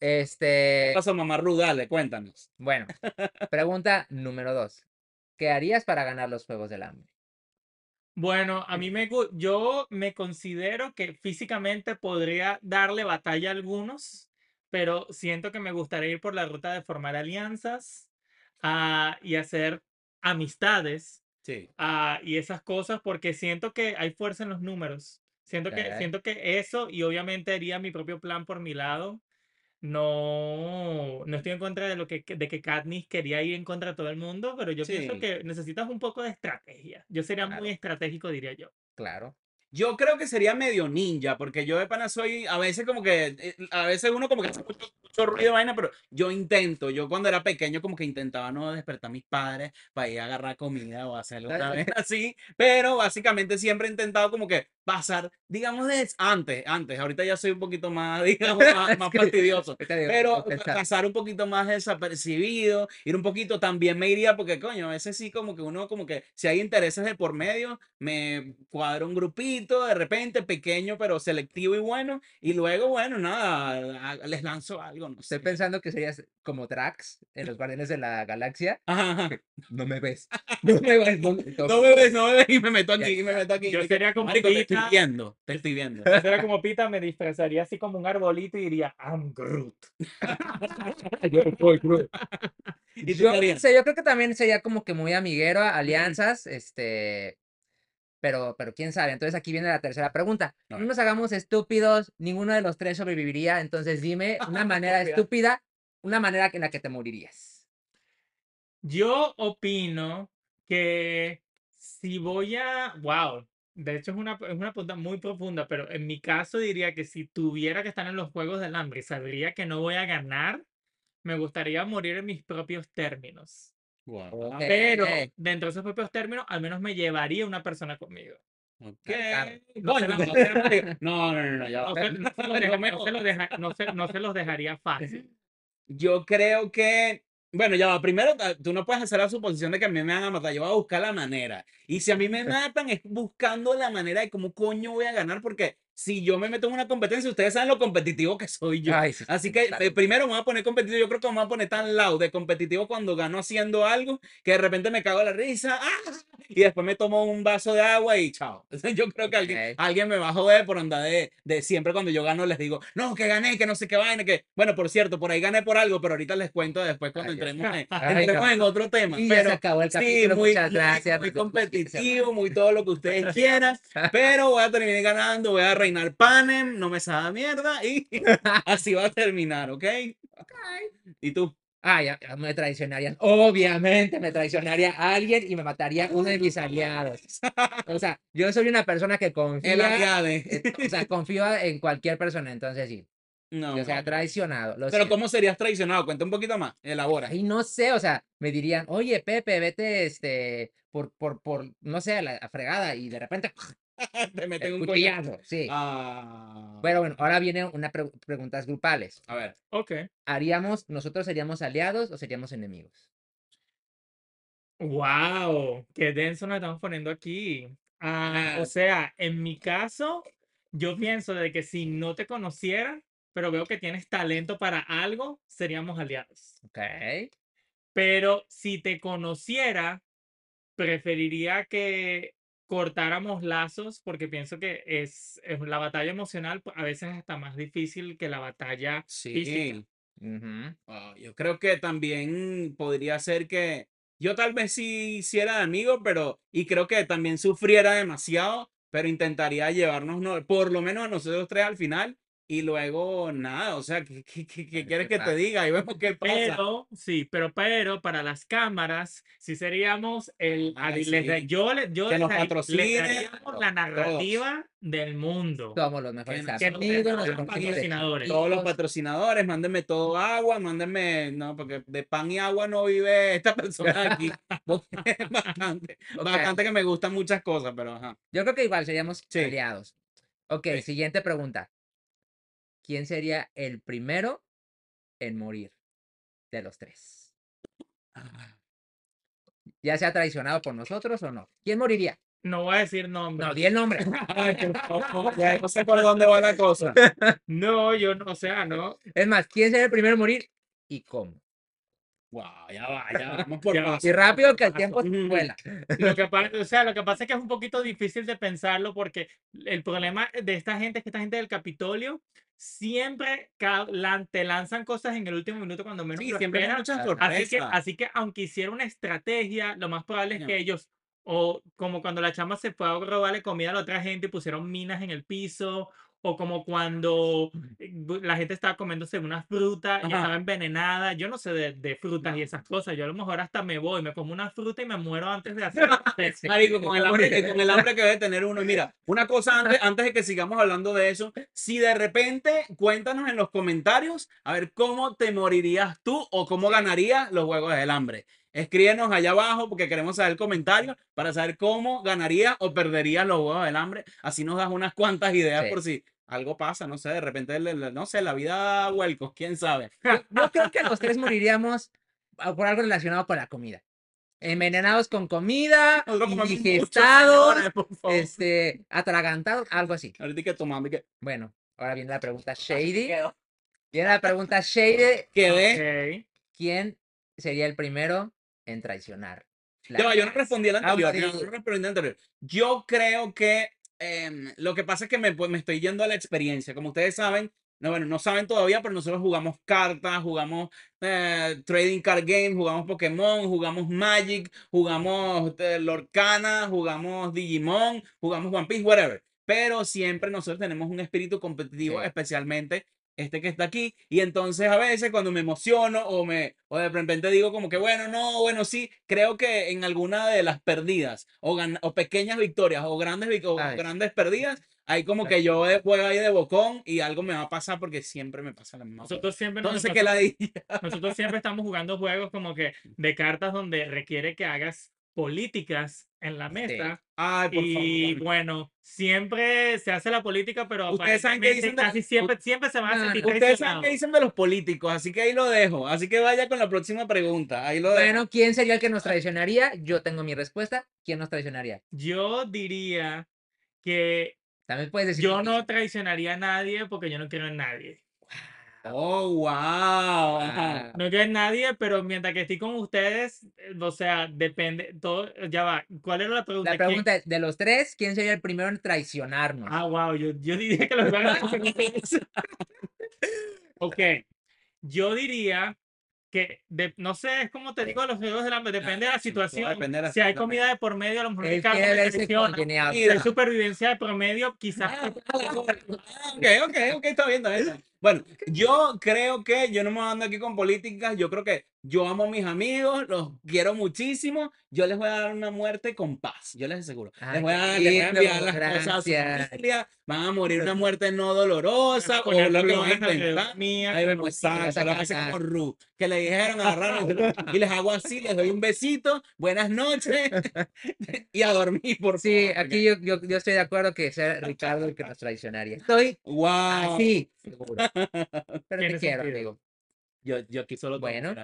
Speaker 1: Este,
Speaker 2: ¿Qué pasó, mamá Ru? Dale, cuéntanos.
Speaker 1: bueno, pregunta número dos. ¿Qué harías para ganar los Juegos del Hambre?
Speaker 3: Bueno, a mí me yo me considero que físicamente podría darle batalla a algunos, pero siento que me gustaría ir por la ruta de formar alianzas ah, y hacer amistades
Speaker 2: Sí.
Speaker 3: ah, y esas cosas porque siento que hay fuerza en los números. Siento que, siento que eso y obviamente haría mi propio plan por mi lado. No, no estoy en contra de lo que, de que Katniss quería ir en contra de todo el mundo, pero yo pienso que necesitas un poco de estrategia. Yo sería
Speaker 1: Claro.
Speaker 3: muy estratégico, diría yo.
Speaker 1: Claro.
Speaker 2: Yo creo que sería medio ninja, porque yo de pana soy, a veces como que, eh, a veces uno como que hace mucho, mucho ruido de vaina, pero yo intento, yo cuando era pequeño como que intentaba no despertar a mis padres para ir a agarrar comida o hacerlo otra vez así, pero básicamente siempre he intentado como que pasar, digamos, de antes, antes, ahorita ya soy un poquito más, digamos, más, más fastidioso. Pero pasar un poquito más desapercibido, ir un poquito también me iría, porque coño, a veces sí como que uno como que si hay intereses de por medio, me cuadra un grupito de repente pequeño pero selectivo y bueno, y luego bueno, nada, les lanzo algo, no
Speaker 1: Estoy pensando que serías como Drax en los Guardianes de la Galaxia.
Speaker 2: Ajá, ajá.
Speaker 1: No me ves. No me ves. No,
Speaker 2: No me ves, no me ves y me meto aquí, y me meto aquí.
Speaker 3: Yo sería como
Speaker 2: "Marico, te estoy
Speaker 3: Pita.
Speaker 2: viendo, te estoy viendo.
Speaker 3: Yo sería como Pita, me disfrazaría así como un arbolito y diría, I'm Groot.
Speaker 2: ¿Y tú
Speaker 1: Yo,
Speaker 2: qué harías?
Speaker 1: no sé, yo creo que también sería como que muy amiguero, alianzas, este, pero, pero quién sabe. Entonces aquí viene la tercera pregunta. No nos hagamos estúpidos, ninguno de los tres sobreviviría, entonces dime una manera
Speaker 2: estúpida,
Speaker 1: una manera en la que te morirías.
Speaker 3: Yo opino que si voy a, wow, de hecho es una, es una pregunta muy profunda, pero en mi caso diría que si tuviera que estar en los Juegos del Hambre y sabría que no voy a ganar, me gustaría morir en mis propios términos.
Speaker 2: Guau.
Speaker 1: Ok.
Speaker 3: Pero dentro de esos propios términos, al menos me llevaría una persona conmigo.
Speaker 2: Ok.
Speaker 1: Claro.
Speaker 3: No
Speaker 2: no no, no, no, no, ya
Speaker 3: no se los dejaría fácil.
Speaker 2: Yo creo que, bueno, ya va, primero ta- tú no puedes hacer la suposición de que a mí me van a matar, yo voy a buscar la manera. Y si a mí me matan es buscando la manera de cómo coño voy a ganar, porque si yo me meto en una competencia, ustedes saben lo competitivo que soy yo.
Speaker 1: Ay,
Speaker 2: Así que eh, primero me voy a poner competitivo. Yo creo que me voy a poner tan loud de competitivo cuando gano haciendo algo que de repente me cago en la risa ¡ah! Y después me tomo un vaso de agua y chao. Yo creo que alguien,
Speaker 1: Ok.
Speaker 2: alguien me va a joder por andar de, de siempre cuando yo gano les digo, no, que gané, que no sé qué vaina, que bueno, por cierto, por ahí gané por algo, pero ahorita les cuento después cuando
Speaker 1: Ay,
Speaker 2: entremos, en, entremos otro tema.
Speaker 1: Y ya se acabó el
Speaker 2: Sí,
Speaker 1: capítulo.
Speaker 2: muy,
Speaker 1: Muchas
Speaker 2: muy-
Speaker 1: gracias.
Speaker 2: muy competitivo, muy todo lo que ustedes quieran, pero voy a terminar ganando, voy a reinar panem, no me sabe mierda y así va a terminar, ¿ok? ¿Y tú?
Speaker 1: Ah, ya, ya me traicionarían. Obviamente me traicionaría a alguien y me mataría uno de mis aliados. O sea, yo soy una persona que
Speaker 2: El
Speaker 1: confía,
Speaker 2: Ariade.
Speaker 1: eh, o sea, confío en cualquier persona, entonces sí.
Speaker 2: No.
Speaker 1: O sea, traicionado.
Speaker 2: Pero
Speaker 1: siento.
Speaker 2: ¿cómo serías traicionado? Cuenta un poquito más. Elabora.
Speaker 1: Ay, no sé, o sea, me dirían, oye, Pepe, vete, este, por, por, por, no sé, a la a fregada, y de repente,
Speaker 2: Te meten un
Speaker 1: cuchillazo, sí.
Speaker 2: Ah.
Speaker 1: Pero bueno, ahora vienen unas pre- preguntas grupales.
Speaker 2: A ver.
Speaker 3: Ok.
Speaker 1: ¿Haríamos, nosotros seríamos aliados o seríamos enemigos?
Speaker 3: Wow, qué denso nos estamos poniendo aquí. Ah,
Speaker 2: Ah.
Speaker 3: o sea, en mi caso, yo pienso de que si no te conociera, pero veo que tienes talento para algo, seríamos aliados.
Speaker 1: Ok.
Speaker 3: Pero si te conociera, preferiría que cortáramos lazos porque pienso que es, es la batalla emocional pues, a veces es hasta más difícil que la batalla física.
Speaker 2: Sí.
Speaker 1: Ujú.
Speaker 2: Ah, yo creo que también podría ser que yo tal vez sí hiciera de amigo, pero y creo que también sufriera demasiado, pero intentaría llevarnos no- por lo menos a nosotros tres al final y luego nada, o sea, ¿qué, qué- qué- qué quieres que te diga? Y vemos qué pasa.
Speaker 3: Pero, sí, pero, pero para las cámaras, sí seríamos el.
Speaker 2: Ay,
Speaker 3: ali- les
Speaker 2: sí.
Speaker 3: yo yo
Speaker 2: Que
Speaker 3: les
Speaker 2: nos
Speaker 3: les
Speaker 2: patrocine,
Speaker 3: daríamos la narrativa del mundo.
Speaker 1: Somos los mejores
Speaker 3: Que
Speaker 1: amigos,
Speaker 3: los patrocinadores.
Speaker 2: Todos los patrocinadores, mándenme todo agua, mándenme, no, porque de pan y agua no vive esta persona aquí. bastante,
Speaker 1: Ok.
Speaker 2: bastante que me gustan muchas cosas, pero ajá.
Speaker 1: Yo creo que igual seríamos
Speaker 2: Sí.
Speaker 1: aliados. Ok,
Speaker 2: Sí.
Speaker 1: siguiente pregunta. ¿Quién sería el primero en morir de los tres? Ya sea traicionado por nosotros o no. ¿Quién moriría?
Speaker 3: No voy a decir nombres.
Speaker 1: No, di el nombre.
Speaker 2: Ay, ya no sé por dónde va la cosa.
Speaker 3: No, yo no, o sea, no.
Speaker 1: Es más, ¿quién sería el primero en morir y cómo?
Speaker 2: Wow, ya va, ya vamos por
Speaker 3: Ya va.
Speaker 2: paso.
Speaker 1: Y rápido que el tiempo vuela.
Speaker 3: Lo que pasa, o sea, lo que pasa es que es un poquito difícil de pensarlo porque el problema de esta gente es que esta gente del Capitolio siempre te lanzan cosas en el último minuto cuando menos
Speaker 2: Sí,
Speaker 3: lo
Speaker 2: siempre hay
Speaker 3: esperas.
Speaker 2: muchas
Speaker 1: Así
Speaker 3: Así que,
Speaker 2: sorpresas.
Speaker 3: así que aunque hiciera una estrategia, lo más probable es que ellos, o como cuando la chama se fue a robarle comida a la otra gente y pusieron minas en el piso, o como cuando eh, la gente estaba comiéndose una fruta y
Speaker 2: Ajá.
Speaker 3: estaba envenenada. Yo no sé de, de frutas y esas cosas. Yo a lo mejor hasta me voy, me como una fruta y me muero antes de hacer.
Speaker 1: Sí.
Speaker 2: Marico, con el, hambre, con el hambre que debe tener uno. Y Mira, una cosa antes, antes de que sigamos hablando de eso, si de repente cuéntanos en los comentarios a ver cómo te morirías tú o cómo ganarías los Juegos del Hambre. Escríbenos allá abajo porque queremos saber el comentario para saber cómo ganarías o perderías los Juegos del Hambre. Así nos das unas cuantas ideas
Speaker 1: Sí.
Speaker 2: por si algo pasa, no sé, de repente, no sé, la vida da vuelcos, quién sabe.
Speaker 1: Yo creo que los tres moriríamos a- por algo relacionado con la comida. Envenenados con comida, indigestados, este, atragantados, algo así.
Speaker 2: Ahorita que tomamos, que
Speaker 1: Bueno, ahora viene la pregunta shady. Viene la pregunta shady.
Speaker 2: quedé.
Speaker 3: Ok.
Speaker 1: ¿Quién sería el primero en traicionar? la
Speaker 2: va, yo no respondí
Speaker 1: Ah,
Speaker 2: anterior.
Speaker 1: sí.
Speaker 2: yo no respondí anterior. Yo creo que em, lo que pasa es que me, pues, me estoy yendo a la experiencia. Como ustedes saben, no, bueno, no saben todavía, pero nosotros jugamos cartas, jugamos eh, Trading Card Game, jugamos Pokémon, jugamos Magic, jugamos eh, Lorcana, jugamos Digimon, jugamos One Piece, whatever. Pero siempre nosotros tenemos un espíritu competitivo,
Speaker 1: Sí.
Speaker 2: especialmente este que está aquí. Y entonces a veces cuando me emociono o, me, o de repente digo como que, bueno, no, bueno, sí, creo que en alguna de las perdidas o, gan- o pequeñas victorias o grandes, o grandes perdidas, hay como que yo juego ahí de bocón y algo me va a pasar porque siempre me pasa la misma cosa.
Speaker 3: Nosotros siempre,
Speaker 2: Entonces, que
Speaker 3: pasa-
Speaker 2: la
Speaker 3: nosotros siempre estamos jugando juegos como que de cartas donde requiere que hagas políticas en la mesa.
Speaker 2: Ay, por
Speaker 3: Y
Speaker 2: favor.
Speaker 3: bueno, siempre se hace la política, pero
Speaker 2: Ustedes saben qué
Speaker 3: aparentemente
Speaker 2: dicen de-
Speaker 3: casi siempre, siempre se van a
Speaker 1: no,
Speaker 3: sentir
Speaker 2: Ustedes saben qué dicen de los políticos, así que ahí lo dejo. Así que vaya con la próxima pregunta. Ahí lo dejo.
Speaker 1: Bueno, ¿quién sería el que nos traicionaría? Yo tengo mi respuesta. ¿Quién nos traicionaría?
Speaker 3: Yo diría que
Speaker 1: También puedes decir.
Speaker 3: Yo
Speaker 1: que-
Speaker 3: no traicionaría a nadie porque yo no quiero en nadie.
Speaker 2: Oh, wow. ajá.
Speaker 1: Ah,
Speaker 3: No en nadie, pero mientras que estoy con ustedes, eh, o sea, depende, todo, ya va. ¿Cuál era la pregunta?
Speaker 1: La
Speaker 3: ¿Quién-
Speaker 1: pregunta es, de los tres, ¿quién sería el primero en traicionarnos?
Speaker 3: Ah, wow, yo, yo diría que los van a Ok, yo diría que, de- no sé, es como te digo, los juegos del hambre, depende de la
Speaker 2: sí,
Speaker 3: situación.
Speaker 2: depende de la
Speaker 3: si hay comida de por medio, a lo mejor. Si hay supervivencia de promedio, quizás
Speaker 2: Ah, Ok, ok, ok, está está bien. Bueno, yo creo que yo no me ando aquí con políticas, yo creo que yo amo a mis amigos, los quiero muchísimo, yo les voy a dar una muerte con paz, yo les aseguro.
Speaker 1: Ay,
Speaker 2: les voy a, les voy a
Speaker 1: lindo,
Speaker 2: enviar las cosas a su
Speaker 1: gracias.
Speaker 2: familia, van a morir una muerte no dolorosa o lo que van a
Speaker 3: mía,
Speaker 2: Ahí
Speaker 3: con
Speaker 2: vemos,
Speaker 3: lucitas.
Speaker 2: exacto,
Speaker 1: vas a
Speaker 2: lo que hace
Speaker 1: casar.
Speaker 2: como Ru, que le dijeron agarraron y les hago así, les doy un besito, buenas noches y a dormir, por
Speaker 1: Sí,
Speaker 2: favor,
Speaker 1: aquí yo, yo, yo estoy de acuerdo que sea Ricardo el que nos traicionaría. Estoy
Speaker 2: Wow.
Speaker 1: así, seguro. Pero te quiero,
Speaker 3: sentido.
Speaker 1: amigo.
Speaker 2: Yo, yo aquí solo
Speaker 1: Bueno.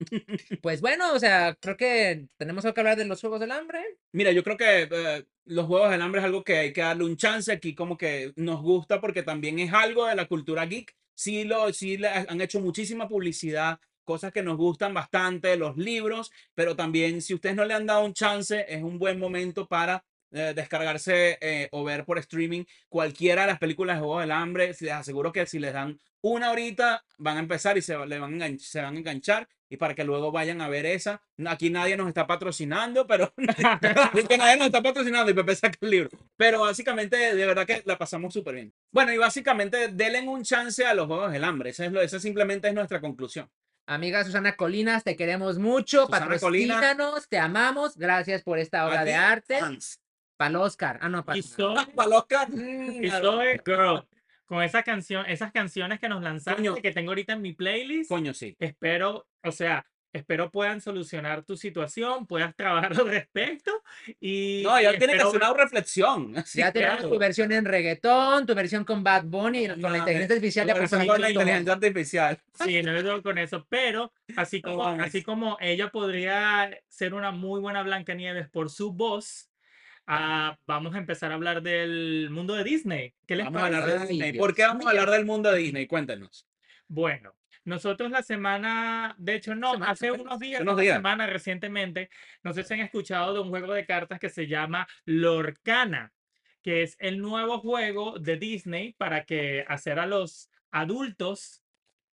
Speaker 1: Pues bueno, o sea, creo que tenemos que hablar de los Juegos del Hambre.
Speaker 2: Mira, yo creo que eh, los Juegos del Hambre es algo que hay que darle un chance aquí, como que nos gusta porque también es algo de la cultura geek. Sí, lo, sí le han hecho muchísima publicidad, cosas que nos gustan bastante, los libros, pero también si ustedes no le han dado un chance, es un buen momento para eh, descargarse eh, o ver por streaming cualquiera de las películas de Juegos del Hambre. Les aseguro que si les dan una horita, van a empezar y se, le van a se van a enganchar y para que luego vayan a ver esa. Aquí nadie nos está patrocinando, pero que nadie nos está patrocinando y Pepe saca el libro. Pero básicamente, de verdad que la pasamos súper bien. Bueno, y básicamente, denle un chance a los Juegos del Hambre. Esa, es lo, esa simplemente es nuestra conclusión.
Speaker 1: Amiga Susana Colinas, te queremos mucho.
Speaker 2: Susana.
Speaker 1: Patrocínanos, te amamos. Gracias por esta obra de arte.
Speaker 2: fans.
Speaker 1: Para el Oscar. Ah, no, para
Speaker 2: el Oscar, mm,
Speaker 3: y soy girl. Con esa canción, esas canciones que nos lanzaste,
Speaker 2: Coño.
Speaker 3: que tengo ahorita en mi playlist,
Speaker 2: Coño, sí.
Speaker 3: espero, o sea, espero puedan solucionar tu situación, puedas trabajar al respecto y
Speaker 2: No, ya
Speaker 3: y
Speaker 2: tiene que hacer una reflexión. Así
Speaker 1: Ya tenemos
Speaker 3: claro.
Speaker 1: tu versión en reggaetón, tu versión con Bad Bunny, con la
Speaker 2: No,
Speaker 1: inteligencia artificial
Speaker 2: la
Speaker 1: Pasadena
Speaker 2: con la inteligencia artificial.
Speaker 3: Sí, no me tengo con eso, pero así como,
Speaker 2: vamos.
Speaker 3: así como ella podría ser una muy buena Blancanieves por su voz, vamos a empezar a hablar del mundo de Disney. ¿Qué les
Speaker 2: Vamos a hablar de Disney. ¿Por qué vamos a hablar del mundo de Disney? Cuéntenos.
Speaker 3: Bueno, nosotros la semana, de hecho no,
Speaker 1: Semana,
Speaker 3: hace unos días,
Speaker 2: unos
Speaker 3: una semana recientemente, no sé si han escuchado de un juego de cartas que se llama Lorcana, que es el nuevo juego de Disney para que hacer a los adultos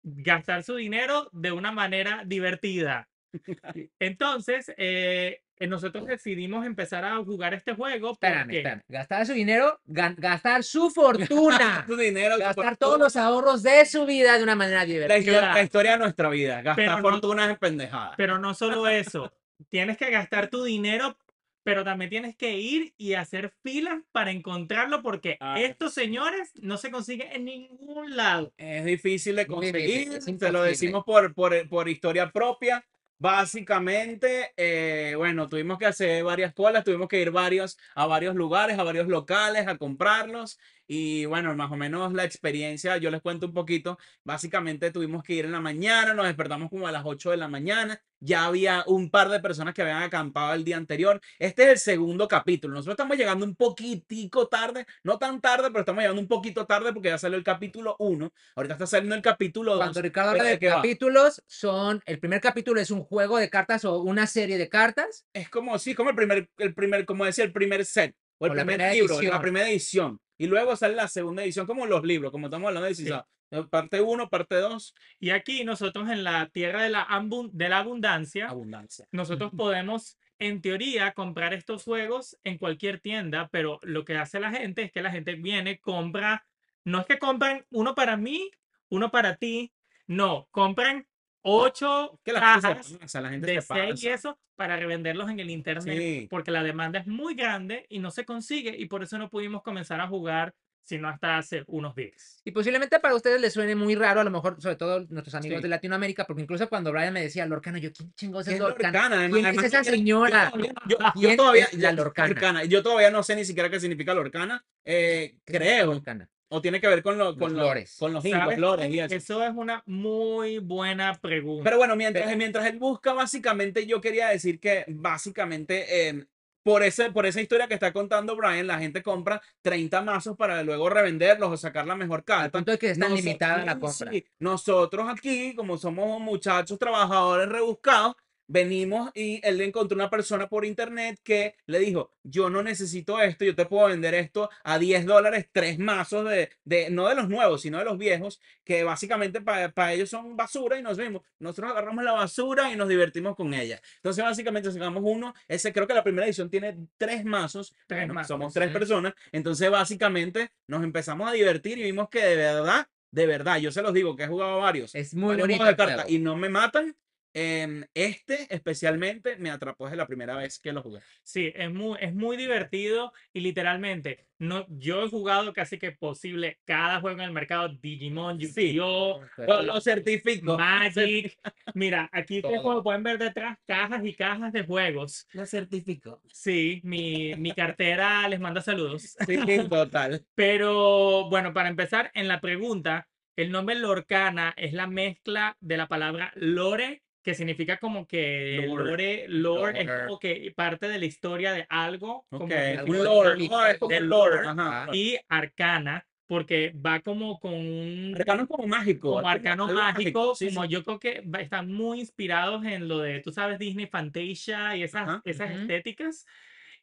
Speaker 3: gastar su dinero de una manera divertida. Entonces, eh, nosotros decidimos empezar a jugar este juego
Speaker 1: Espérame,
Speaker 3: porque
Speaker 1: espérame. Gastar su dinero, gan- gastar su fortuna.
Speaker 2: Tu dinero.
Speaker 1: gastar
Speaker 2: fortuna.
Speaker 1: todos los ahorros de su vida de una manera
Speaker 2: la
Speaker 1: divertida.
Speaker 2: historia, la historia de nuestra vida. Gastar
Speaker 3: Pero no-
Speaker 2: fortunas en pendejadas.
Speaker 3: Pero no solo eso, tienes que gastar tu dinero, pero también tienes que ir y hacer filas para encontrarlo porque
Speaker 2: Ah,
Speaker 3: estos señores no se consiguen en ningún lado.
Speaker 2: Es difícil de
Speaker 1: Muy difícil,
Speaker 2: conseguir,
Speaker 1: es
Speaker 2: te lo
Speaker 1: imposible.
Speaker 2: decimos por, por, por historia propia. Básicamente, eh, bueno, tuvimos que hacer varias colas, tuvimos que ir varios, a varios lugares, a varios locales a comprarlos. Y bueno, más o menos la experiencia, yo les cuento un poquito. Básicamente tuvimos que ir en la mañana, nos despertamos como a las 8 de la mañana. Ya había un par de personas que habían acampado el día anterior. Este es el segundo capítulo. Nosotros estamos llegando un poquitico tarde, no tan tarde, pero estamos llegando un poquito tarde porque ya salió el capítulo 1. Ahorita está saliendo el capítulo 2.
Speaker 1: Cuando Ricardo habla
Speaker 2: ¿de
Speaker 1: de
Speaker 2: qué va?
Speaker 1: capítulos, son. El primer capítulo es un juego de cartas o una serie de cartas.
Speaker 2: Es como, sí, como el primer, el primer, como decía, el primer set o el
Speaker 1: O la
Speaker 2: primer libro, la
Speaker 1: edición.
Speaker 2: primera edición. Y luego sale la segunda edición, como los libros, como estamos hablando de
Speaker 3: Sí.
Speaker 2: Parte 1, parte 2,
Speaker 3: Y aquí nosotros en la tierra de la, de la abundancia,
Speaker 2: abundancia.
Speaker 3: nosotros podemos, en teoría, comprar estos juegos en cualquier tienda, pero lo que hace la gente es que la gente viene, compra, no es que compran uno para mí, uno para ti, no, compran ocho
Speaker 2: Que la gente
Speaker 3: cajas
Speaker 2: se pasa, la gente
Speaker 3: de
Speaker 2: se
Speaker 3: seis y eso para revenderlos en el internet,
Speaker 2: Sí.
Speaker 3: porque la demanda es muy grande y no se consigue y por eso no pudimos comenzar a jugar sino hasta hace unos días.
Speaker 1: Y posiblemente para ustedes les suene muy raro, a lo mejor, sobre todo nuestros amigos
Speaker 2: Sí.
Speaker 1: de Latinoamérica, porque incluso cuando Brian me decía Lorcana, yo, ¿quién chingos
Speaker 2: ¿Qué
Speaker 1: es Lorcana?
Speaker 2: Lorcana? Además-
Speaker 1: ¿Quién es esa
Speaker 2: yo- yo
Speaker 1: señora?
Speaker 2: todavía- Yo, yo
Speaker 1: ¿Quién
Speaker 2: todavía,
Speaker 1: es la
Speaker 2: yo-
Speaker 1: Lorcana?
Speaker 2: Yo todavía no sé ni siquiera qué significa Lorcana. Eh,
Speaker 1: ¿Qué es
Speaker 2: creo.
Speaker 1: Lorcana?
Speaker 2: O tiene que ver con, lo, con,
Speaker 1: Los
Speaker 2: lo-
Speaker 1: lores.
Speaker 2: con los, in- los
Speaker 3: ¿Sabes?
Speaker 2: lores y eso.
Speaker 3: Eso es una muy buena pregunta.
Speaker 2: Pero bueno, mientras, mientras él busca, básicamente yo quería decir que básicamente eh, por, ese, por esa historia que está contando Brian, la gente compra 30 mazos para luego revenderlos o sacar la mejor carta.
Speaker 1: punto de que está limitada la compra.
Speaker 2: sí. Nosotros aquí, como somos muchachos trabajadores rebuscados, venimos y él encontró una persona por internet que le dijo, yo no necesito esto, yo te puedo vender esto a 10 dólares, tres mazos de, de, no de los nuevos, sino de los viejos, que básicamente para ellos son basura y nos vimos. Nosotros agarramos la basura y nos divertimos con ella. Entonces básicamente sacamos uno, ese creo que la primera edición tiene tres mazos,
Speaker 3: Tres
Speaker 2: bueno,
Speaker 3: mazos,
Speaker 2: somos tres
Speaker 1: ujú.
Speaker 2: personas, entonces básicamente nos empezamos a divertir y vimos que de verdad, de verdad, yo se los digo que he jugado varios,
Speaker 1: Es muy bonito
Speaker 2: de
Speaker 1: juego.
Speaker 2: y no me matan. Em, este especialmente me atrapó desde la primera vez que lo jugué.
Speaker 3: Sí, es muy, es muy divertido y literalmente, no, yo he jugado casi que posible cada juego en el mercado, Digimon. Yu-Gi-Oh,
Speaker 2: Lo, lo certifico.
Speaker 3: Magic. Mira, aquí como pueden ver detrás cajas y cajas de juegos.
Speaker 2: Lo certifico.
Speaker 3: Sí, mi, mi cartera les manda saludos.
Speaker 2: Sí, total.
Speaker 3: Pero bueno, para empezar, en la pregunta, el nombre Lorcana es la mezcla de la palabra lore, que significa como que
Speaker 2: Lore.
Speaker 3: lore, lore, es como que parte de la historia de algo, como
Speaker 2: Ok,
Speaker 3: que
Speaker 2: un
Speaker 1: de
Speaker 2: lore. un lore. Ajá.
Speaker 3: Y arcana, porque va como con un
Speaker 2: Arcano es como mágico.
Speaker 3: como arcano
Speaker 2: algo
Speaker 3: mágico,
Speaker 2: Sí, sí.
Speaker 3: como yo creo que va- están muy inspirados en lo de, tú sabes, Disney Fantasia y esas,
Speaker 2: Ajá,
Speaker 3: esas
Speaker 1: ujú.
Speaker 3: estéticas.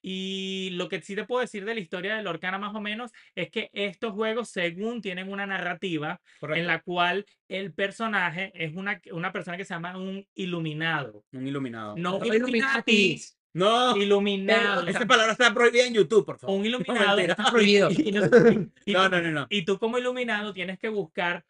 Speaker 3: Y lo que sí te puedo decir de la historia de Lorcana más o menos es que estos juegos, según tienen una narrativa
Speaker 2: Correcto.
Speaker 3: en la cual el personaje es una, una persona que se llama un iluminado.
Speaker 2: Un iluminado.
Speaker 3: No
Speaker 1: No
Speaker 3: Illuminati,
Speaker 2: No,
Speaker 3: iluminado.
Speaker 2: esa palabra está prohibida en YouTube, por favor.
Speaker 3: un
Speaker 2: No,
Speaker 3: iluminado.
Speaker 2: mentira.
Speaker 1: Está prohibido.
Speaker 3: y, no- y
Speaker 2: No, no, no, no.
Speaker 3: y tú como iluminado tienes que buscar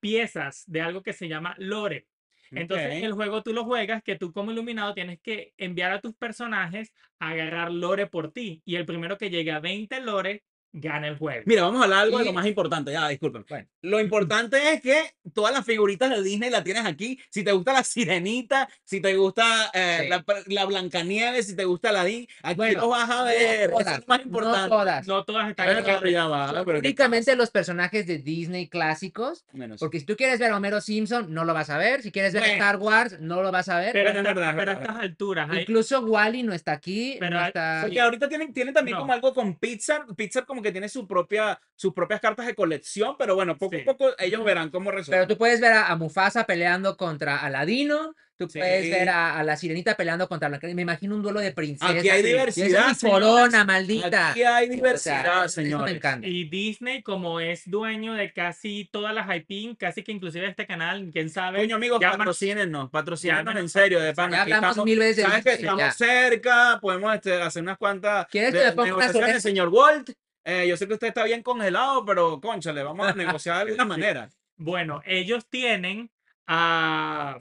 Speaker 3: piezas de algo que se llama lore. Entonces, el juego tú lo juegas que tú como iluminado tienes que enviar a tus personajes a agarrar lore por ti. Y el primero que llegue a 20 lore gana el juego.
Speaker 2: Mira, vamos a hablar algo de
Speaker 1: Y-
Speaker 2: lo más importante. Ya, disculpen.
Speaker 1: Bueno.
Speaker 2: Lo importante es que todas las figuritas de Disney las tienes aquí. Si te gusta la sirenita, si te gusta eh,
Speaker 1: Sí.
Speaker 2: la, la Blancanieves, si te gusta Aladdin, aquí
Speaker 1: Bueno,
Speaker 2: los vas a ver. Eso
Speaker 1: todas,
Speaker 2: es más
Speaker 1: no
Speaker 2: importante.
Speaker 1: todas.
Speaker 3: No todas están
Speaker 2: Bueno,
Speaker 3: lore.
Speaker 2: ya va, pero ¿qué
Speaker 1: Únicamente los personajes de Disney clásicos.
Speaker 2: Menos.
Speaker 1: Porque si tú quieres ver a Homero Simpson, no lo vas a ver. Si quieres ver. Star Wars, no lo vas a ver.
Speaker 3: Pero,
Speaker 2: Bueno, es
Speaker 3: esta-
Speaker 2: verdad, es
Speaker 3: pero a estas alturas, hay-
Speaker 1: Incluso Wally no está aquí.
Speaker 3: Pero
Speaker 1: no está...
Speaker 2: Porque ahorita tienen, tienen también
Speaker 3: No.
Speaker 2: como algo con Pixar. Pixar como que tiene su propia, sus propias cartas de colección, pero bueno, poco
Speaker 3: Sí.
Speaker 2: a poco ellos verán cómo
Speaker 1: Pero
Speaker 2: resuelven.
Speaker 1: tú puedes ver a, a Mufasa peleando contra Aladino. Tú
Speaker 2: Sí.
Speaker 1: puedes ver a, a la sirenita peleando contra Blancanieves. Me imagino un duelo de princesas.
Speaker 2: Aquí hay diversidad,
Speaker 1: es mi corona, maldita.
Speaker 2: Aquí hay
Speaker 1: O sea,
Speaker 2: diversidad,
Speaker 1: me encanta.
Speaker 3: y Disney, como es dueño de casi todas las IP, casi que inclusive este canal, quién sabe.
Speaker 2: Coño, amigos, patrocínenos, patrocínenos en serio, de pana.
Speaker 1: Ya hablamos
Speaker 2: estamos-
Speaker 1: mil veces
Speaker 2: Sabes que estamos
Speaker 1: ya.
Speaker 2: cerca, podemos este, hacer unas cuantas
Speaker 1: ¿Quieres que le ponga
Speaker 2: señor Walt. Eh, yo sé que usted está bien congelado, pero conchale, vamos a negociar de alguna manera.
Speaker 3: Bueno, ellos tienen, ah,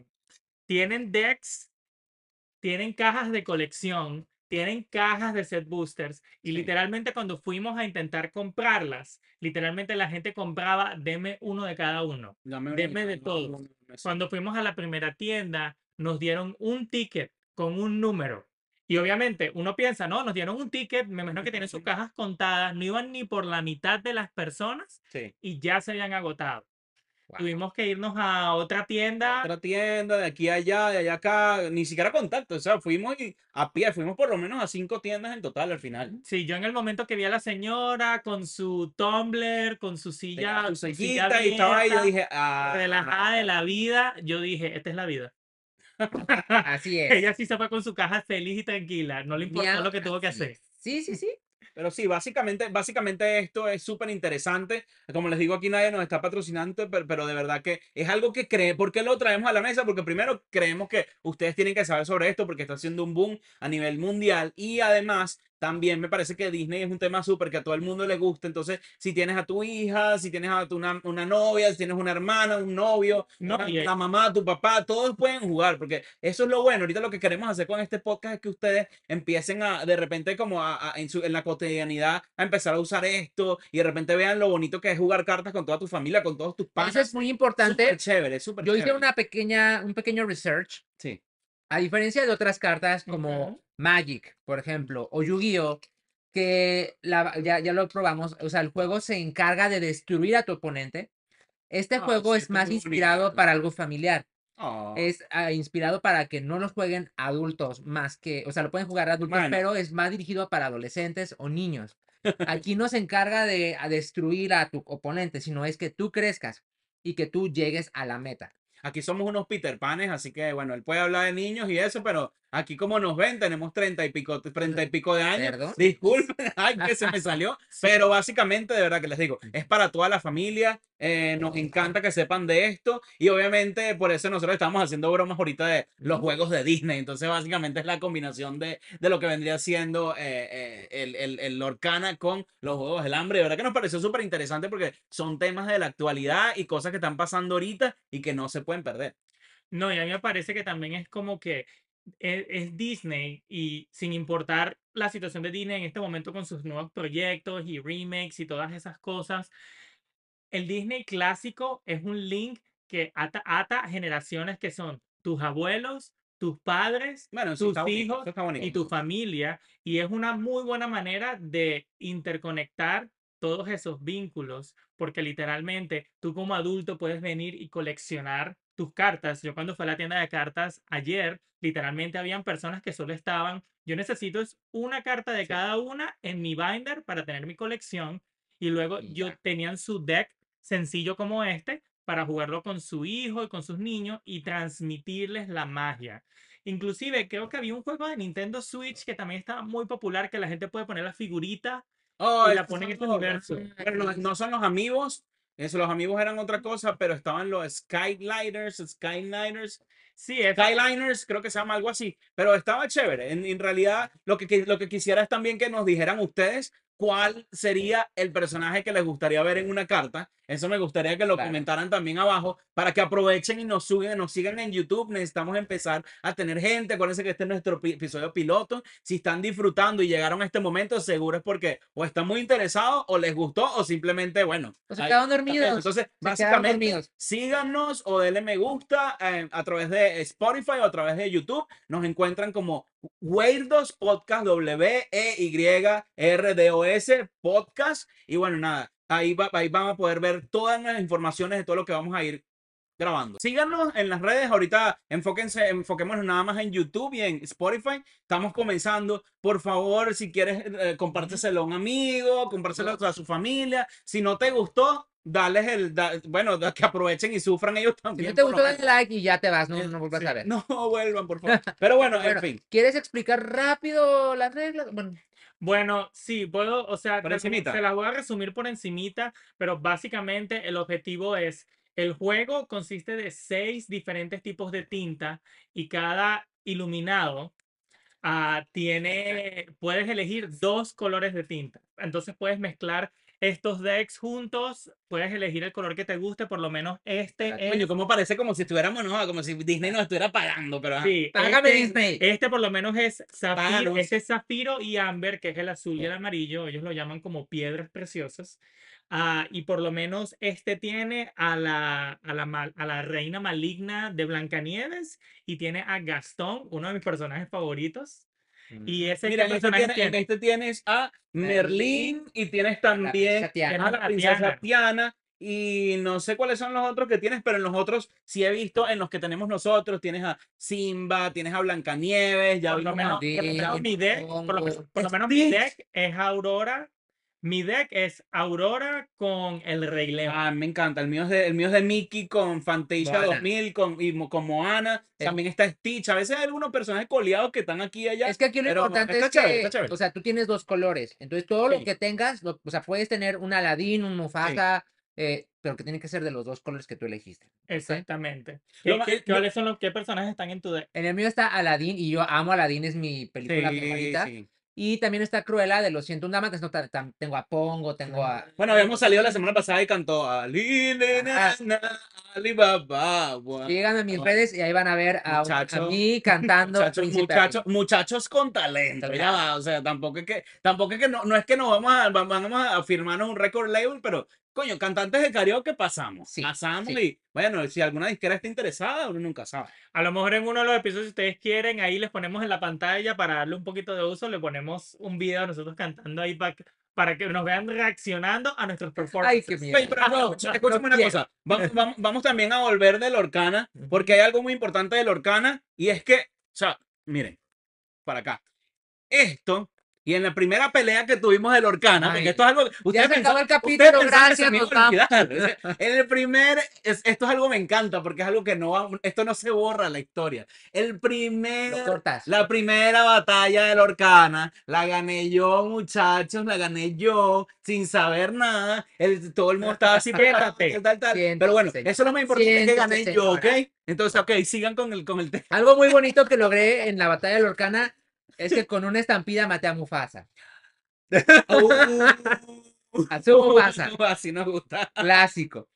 Speaker 3: tienen decks, tienen cajas de colección, tienen cajas de set boosters y
Speaker 2: Sí.
Speaker 3: literalmente cuando fuimos a intentar comprarlas, literalmente la gente compraba, deme uno de cada uno.
Speaker 2: Dame
Speaker 3: Deme de todo. Cuando fuimos a la primera tienda, nos dieron un ticket con un número. Y obviamente uno piensa, no, nos dieron un ticket, me imagino que tienen sus cajas contadas, no iban ni por la mitad de las personas
Speaker 2: Sí.
Speaker 3: y ya se habían agotado.
Speaker 1: Wow.
Speaker 3: Tuvimos que irnos a otra tienda.
Speaker 2: Otra tienda, de aquí a allá, de allá a acá, ni siquiera contacto, o sea, fuimos a pie, fuimos por lo menos a cinco tiendas en total al final.
Speaker 3: Sí, yo en el momento que vi a la señora con su tumbler, con su silla,
Speaker 2: su
Speaker 3: su silla
Speaker 2: sellita y estaba ahí, yo
Speaker 3: abierta,
Speaker 2: dije, ah,
Speaker 3: relajada de la vida, yo dije, esta es la vida.
Speaker 1: Así es.
Speaker 3: Ella sí se fue con su caja feliz y tranquila, no le importó lo que tuvo que hacer.
Speaker 1: Sí, sí, sí.
Speaker 2: Pero sí, básicamente, básicamente esto es súper interesante. Como les digo, aquí nadie nos está patrocinando, pero, pero de verdad que es algo que cree. ¿Por qué lo traemos a la mesa? Porque primero creemos que ustedes tienen que saber sobre esto porque está haciendo un boom a nivel mundial. Y además, también me parece que Disney es un tema súper que a todo el mundo le gusta. Entonces, si tienes a tu hija, si tienes a tu, una, una novia, si tienes una hermana, un novio,
Speaker 3: No,
Speaker 2: una- la mamá, tu papá, todos pueden jugar. Porque eso es lo bueno. Ahorita lo que queremos hacer con este podcast es que ustedes empiecen a, de repente, como a, a- en, su, en la cotidianidad, a empezar a usar esto y de repente vean lo bonito que es jugar cartas con toda tu familia, con todos tus
Speaker 1: Eso
Speaker 2: panas.
Speaker 1: es muy importante.
Speaker 2: Súper chévere, súper
Speaker 1: Yo hice
Speaker 2: chévere.
Speaker 1: una pequeña, un pequeño research.
Speaker 2: Sí.
Speaker 1: A diferencia de otras cartas como. Magic, por ejemplo, o Yu-Gi-Oh, que la- ya, ya lo probamos, o sea, el juego se encarga de destruir a tu oponente. Este juego
Speaker 2: sí,
Speaker 1: es más
Speaker 2: bonito.
Speaker 1: inspirado para algo familiar.
Speaker 2: Oh,
Speaker 1: es ah, inspirado para que no los jueguen adultos más que, o sea, lo pueden jugar adultos,
Speaker 2: Bueno.
Speaker 1: pero es más dirigido para adolescentes o niños. Aquí no se encarga de a destruir a tu oponente, sino es que tú crezcas y que tú llegues a la meta.
Speaker 2: Aquí somos unos Peter Panes, así que bueno, él puede hablar de niños y eso, pero aquí como nos ven, tenemos treinta y pico, treinta y pico de años.
Speaker 1: ¿Cerdo?
Speaker 2: Disculpen, ay, que se me salió. Pero básicamente, de verdad que les digo, es para toda la familia. eh, nos encanta que sepan de esto. Y obviamente, por eso nosotros estamos haciendo bromas ahorita de los juegos de Disney. Entonces, básicamente es la combinación de, de lo que vendría siendo eh, eh, el, el, el Lorcana con los juegos del hambre. De verdad que nos pareció súper interesante porque son temas de la actualidad y cosas que están pasando ahorita y que no se pueden perder.
Speaker 3: No, y a mí me parece que también es como que e- es, Disney y sin importar la situación de Disney en este momento con sus nuevos proyectos y remakes y todas esas cosas, el Disney clásico es un link que ata, ata generaciones que son tus abuelos, tus padres,
Speaker 2: Bueno,
Speaker 3: tus hijos
Speaker 2: bonito.
Speaker 3: y tu familia y es una muy buena manera de interconectar todos esos vínculos porque literalmente tú como adulto puedes venir y coleccionar tus cartas. Yo cuando fui a la tienda de cartas ayer, literalmente habían personas que solo estaban, yo necesito es una carta de
Speaker 1: Sí.
Speaker 3: cada una en mi binder para tener mi colección y luego yo tenían su deck sencillo como este para jugarlo con su hijo y con sus niños y transmitirles la magia. Inclusive creo que había un juego de Nintendo Switch que también estaba muy popular que la gente puede poner la figurita
Speaker 2: Oh,
Speaker 3: y la ponen en este universo.
Speaker 2: No, no son los amigos. Eso, los amigos eran otra cosa, pero estaban los Skyliners, Skyliners,
Speaker 3: Sí, es,
Speaker 2: Skyliners, creo que se llama algo así. Pero estaba chévere. En, en realidad, lo que, lo que quisiera es también que nos dijeran ustedes cuál sería el personaje que les gustaría ver en una carta. Eso me gustaría que lo
Speaker 1: Claro.
Speaker 2: comentaran también abajo para que aprovechen y nos, suben, nos sigan en YouTube. Necesitamos empezar a tener gente. Acuérdense que este es nuestro pi- episodio piloto. Si están disfrutando y llegaron a este momento, seguro es porque o están muy interesados o les gustó o simplemente, bueno.
Speaker 1: O se quedaron dormidos.
Speaker 2: Entonces,
Speaker 1: se
Speaker 2: básicamente,
Speaker 1: dormidos.
Speaker 2: síganos o denle me gusta eh, a través de Spotify o a través de YouTube. Nos encuentran como Weirdos Podcast, W-E-Y-R-D-O-S Podcast. Y bueno, nada, ahí, va, ahí van a poder ver todas las informaciones de todo lo que vamos a ir grabando. Síganos en las redes, ahorita enfóquense, enfoquémonos nada más en YouTube y en Spotify. Estamos comenzando. Por favor, si quieres, eh, compárteselo a un amigo, compárteselo a su familia. Si no te gustó, dales el, da- bueno, da- que aprovechen y sufran ellos
Speaker 1: Si
Speaker 2: también.
Speaker 1: no te gustó, dale like y ya te vas, no,
Speaker 2: Eh,
Speaker 1: no vuelvas
Speaker 2: sí,
Speaker 1: a ver.
Speaker 2: No vuelvan, por favor. Pero bueno, en
Speaker 1: Bueno,
Speaker 2: fin.
Speaker 1: ¿Quieres explicar rápido las reglas? Bueno,
Speaker 3: Bueno, sí, puedo, o sea, te- se las voy a resumir por encimita, pero básicamente el objetivo es, el juego consiste de seis diferentes tipos de tinta y cada iluminado ah, tiene, puedes elegir dos colores de tinta. Entonces puedes mezclar estos decks juntos, puedes elegir el color que te guste, por lo menos este es...
Speaker 2: Coño, ¿cómo parece como si estuviéramos, no, como si Disney nos estuviera pagando, pero.
Speaker 3: Sí,
Speaker 1: págame
Speaker 3: este-
Speaker 1: Disney.
Speaker 3: Este por lo menos es zafiro, este es zafiro y ámbar, que es el azul y el amarillo. Ellos lo llaman como piedras preciosas. Ah, y por lo menos este tiene a la, a, la, mal- a la reina maligna de Blancanieves y tiene a Gastón, uno de mis personajes favoritos. Y ese
Speaker 2: Mira,
Speaker 3: ¿qué
Speaker 2: en este, en
Speaker 3: tiene?
Speaker 2: este tienes a Merlín y tienes también
Speaker 1: princesa Tiana.
Speaker 2: a la princesa
Speaker 3: Tiana.
Speaker 2: Y no sé cuáles son los otros que tienes, pero en los otros sí he visto, en los que tenemos nosotros, tienes a Simba, tienes a Blancanieves, ya
Speaker 3: Por lo
Speaker 2: vimos a-
Speaker 3: menos, por lo menos mi deck es Aurora. Mi deck es Aurora con el Rey León.
Speaker 2: Ah, me encanta. El mío es de, el mío es de Mickey con Fantasia
Speaker 1: Moana.
Speaker 2: 2000 con, y mo- con Moana.
Speaker 1: Eh.
Speaker 2: También está Stitch. A veces hay algunos personajes coleados que están aquí y allá.
Speaker 1: Es que aquí lo
Speaker 2: pero
Speaker 1: importante
Speaker 2: está
Speaker 1: es
Speaker 2: chévere,
Speaker 1: que,
Speaker 2: está chévere.
Speaker 1: o sea, tú tienes dos colores. Entonces, todo
Speaker 2: Sí.
Speaker 1: lo que tengas, lo- o sea, puedes tener un Aladín, un Mufasa, eh, pero que tiene que ser de los dos colores que tú elegiste.
Speaker 3: Exactamente.
Speaker 2: Lo
Speaker 3: ¿Qué,
Speaker 2: ma-
Speaker 3: qué-
Speaker 2: lo-
Speaker 3: ¿Cuáles son los qué personajes están en tu deck?
Speaker 1: En el mío está Aladín y yo amo Aladín, es mi película
Speaker 2: Sí,
Speaker 1: favorita.
Speaker 2: sí.
Speaker 1: Y también está Cruella de los 101 Dálmatas, no, tengo a Pongo, tengo a...
Speaker 2: Bueno, habíamos salido la semana pasada y cantó Ali, nena, Alibaba.
Speaker 1: Llegan a mis
Speaker 2: Ah.
Speaker 1: redes y ahí van a ver a, mí cantando
Speaker 2: Muchachos, con talento, va, o sea, tampoco es que, tampoco es que no, no es que nos vamos a, va- vamos a firmarnos un record label, pero coño, cantantes de karaoke pasamos,
Speaker 1: Sí,
Speaker 2: pasamos
Speaker 1: sí.
Speaker 2: y bueno, si alguna disquera está interesada, uno nunca sabe.
Speaker 3: A lo mejor en uno de los episodios, si ustedes quieren, ahí les ponemos en la pantalla para darle un poquito de uso, le ponemos un video de nosotros cantando ahí para para que nos vean reaccionando a nuestros
Speaker 1: Ay,
Speaker 3: performances.
Speaker 1: qué miedo.
Speaker 2: Pero no, escúchame una cosa. Vamos, vamos, vamos también a volver del Orcana, porque hay algo muy importante del Orcana, y es que, o sea, miren, para acá. Esto, y en la primera pelea que tuvimos del Orcana,
Speaker 1: Ay,
Speaker 2: porque esto es algo. ustedes
Speaker 1: se acabó el capítulo, gracias, nos.
Speaker 2: En el primer, es- esto es algo que me encanta, porque es algo que no esto no se borra la historia. El primer,
Speaker 1: cortas.
Speaker 2: la primera batalla del Orcana la gané yo, muchachos, la gané yo, sin saber nada. El, todo el mundo estaba así,
Speaker 3: Siéntate.
Speaker 2: tal, tal, Pero bueno,
Speaker 1: señor.
Speaker 2: eso es lo más importante que gané
Speaker 1: Siéntese,
Speaker 2: yo, ¿ok?
Speaker 1: señora.
Speaker 2: Entonces, ok, sigan con el, con el tema.
Speaker 1: Algo muy bonito que logré en la batalla de Lorcana es que con una estampida maté a Mufasa. A su Mufasa.
Speaker 2: Así nos gusta.
Speaker 1: Clásico.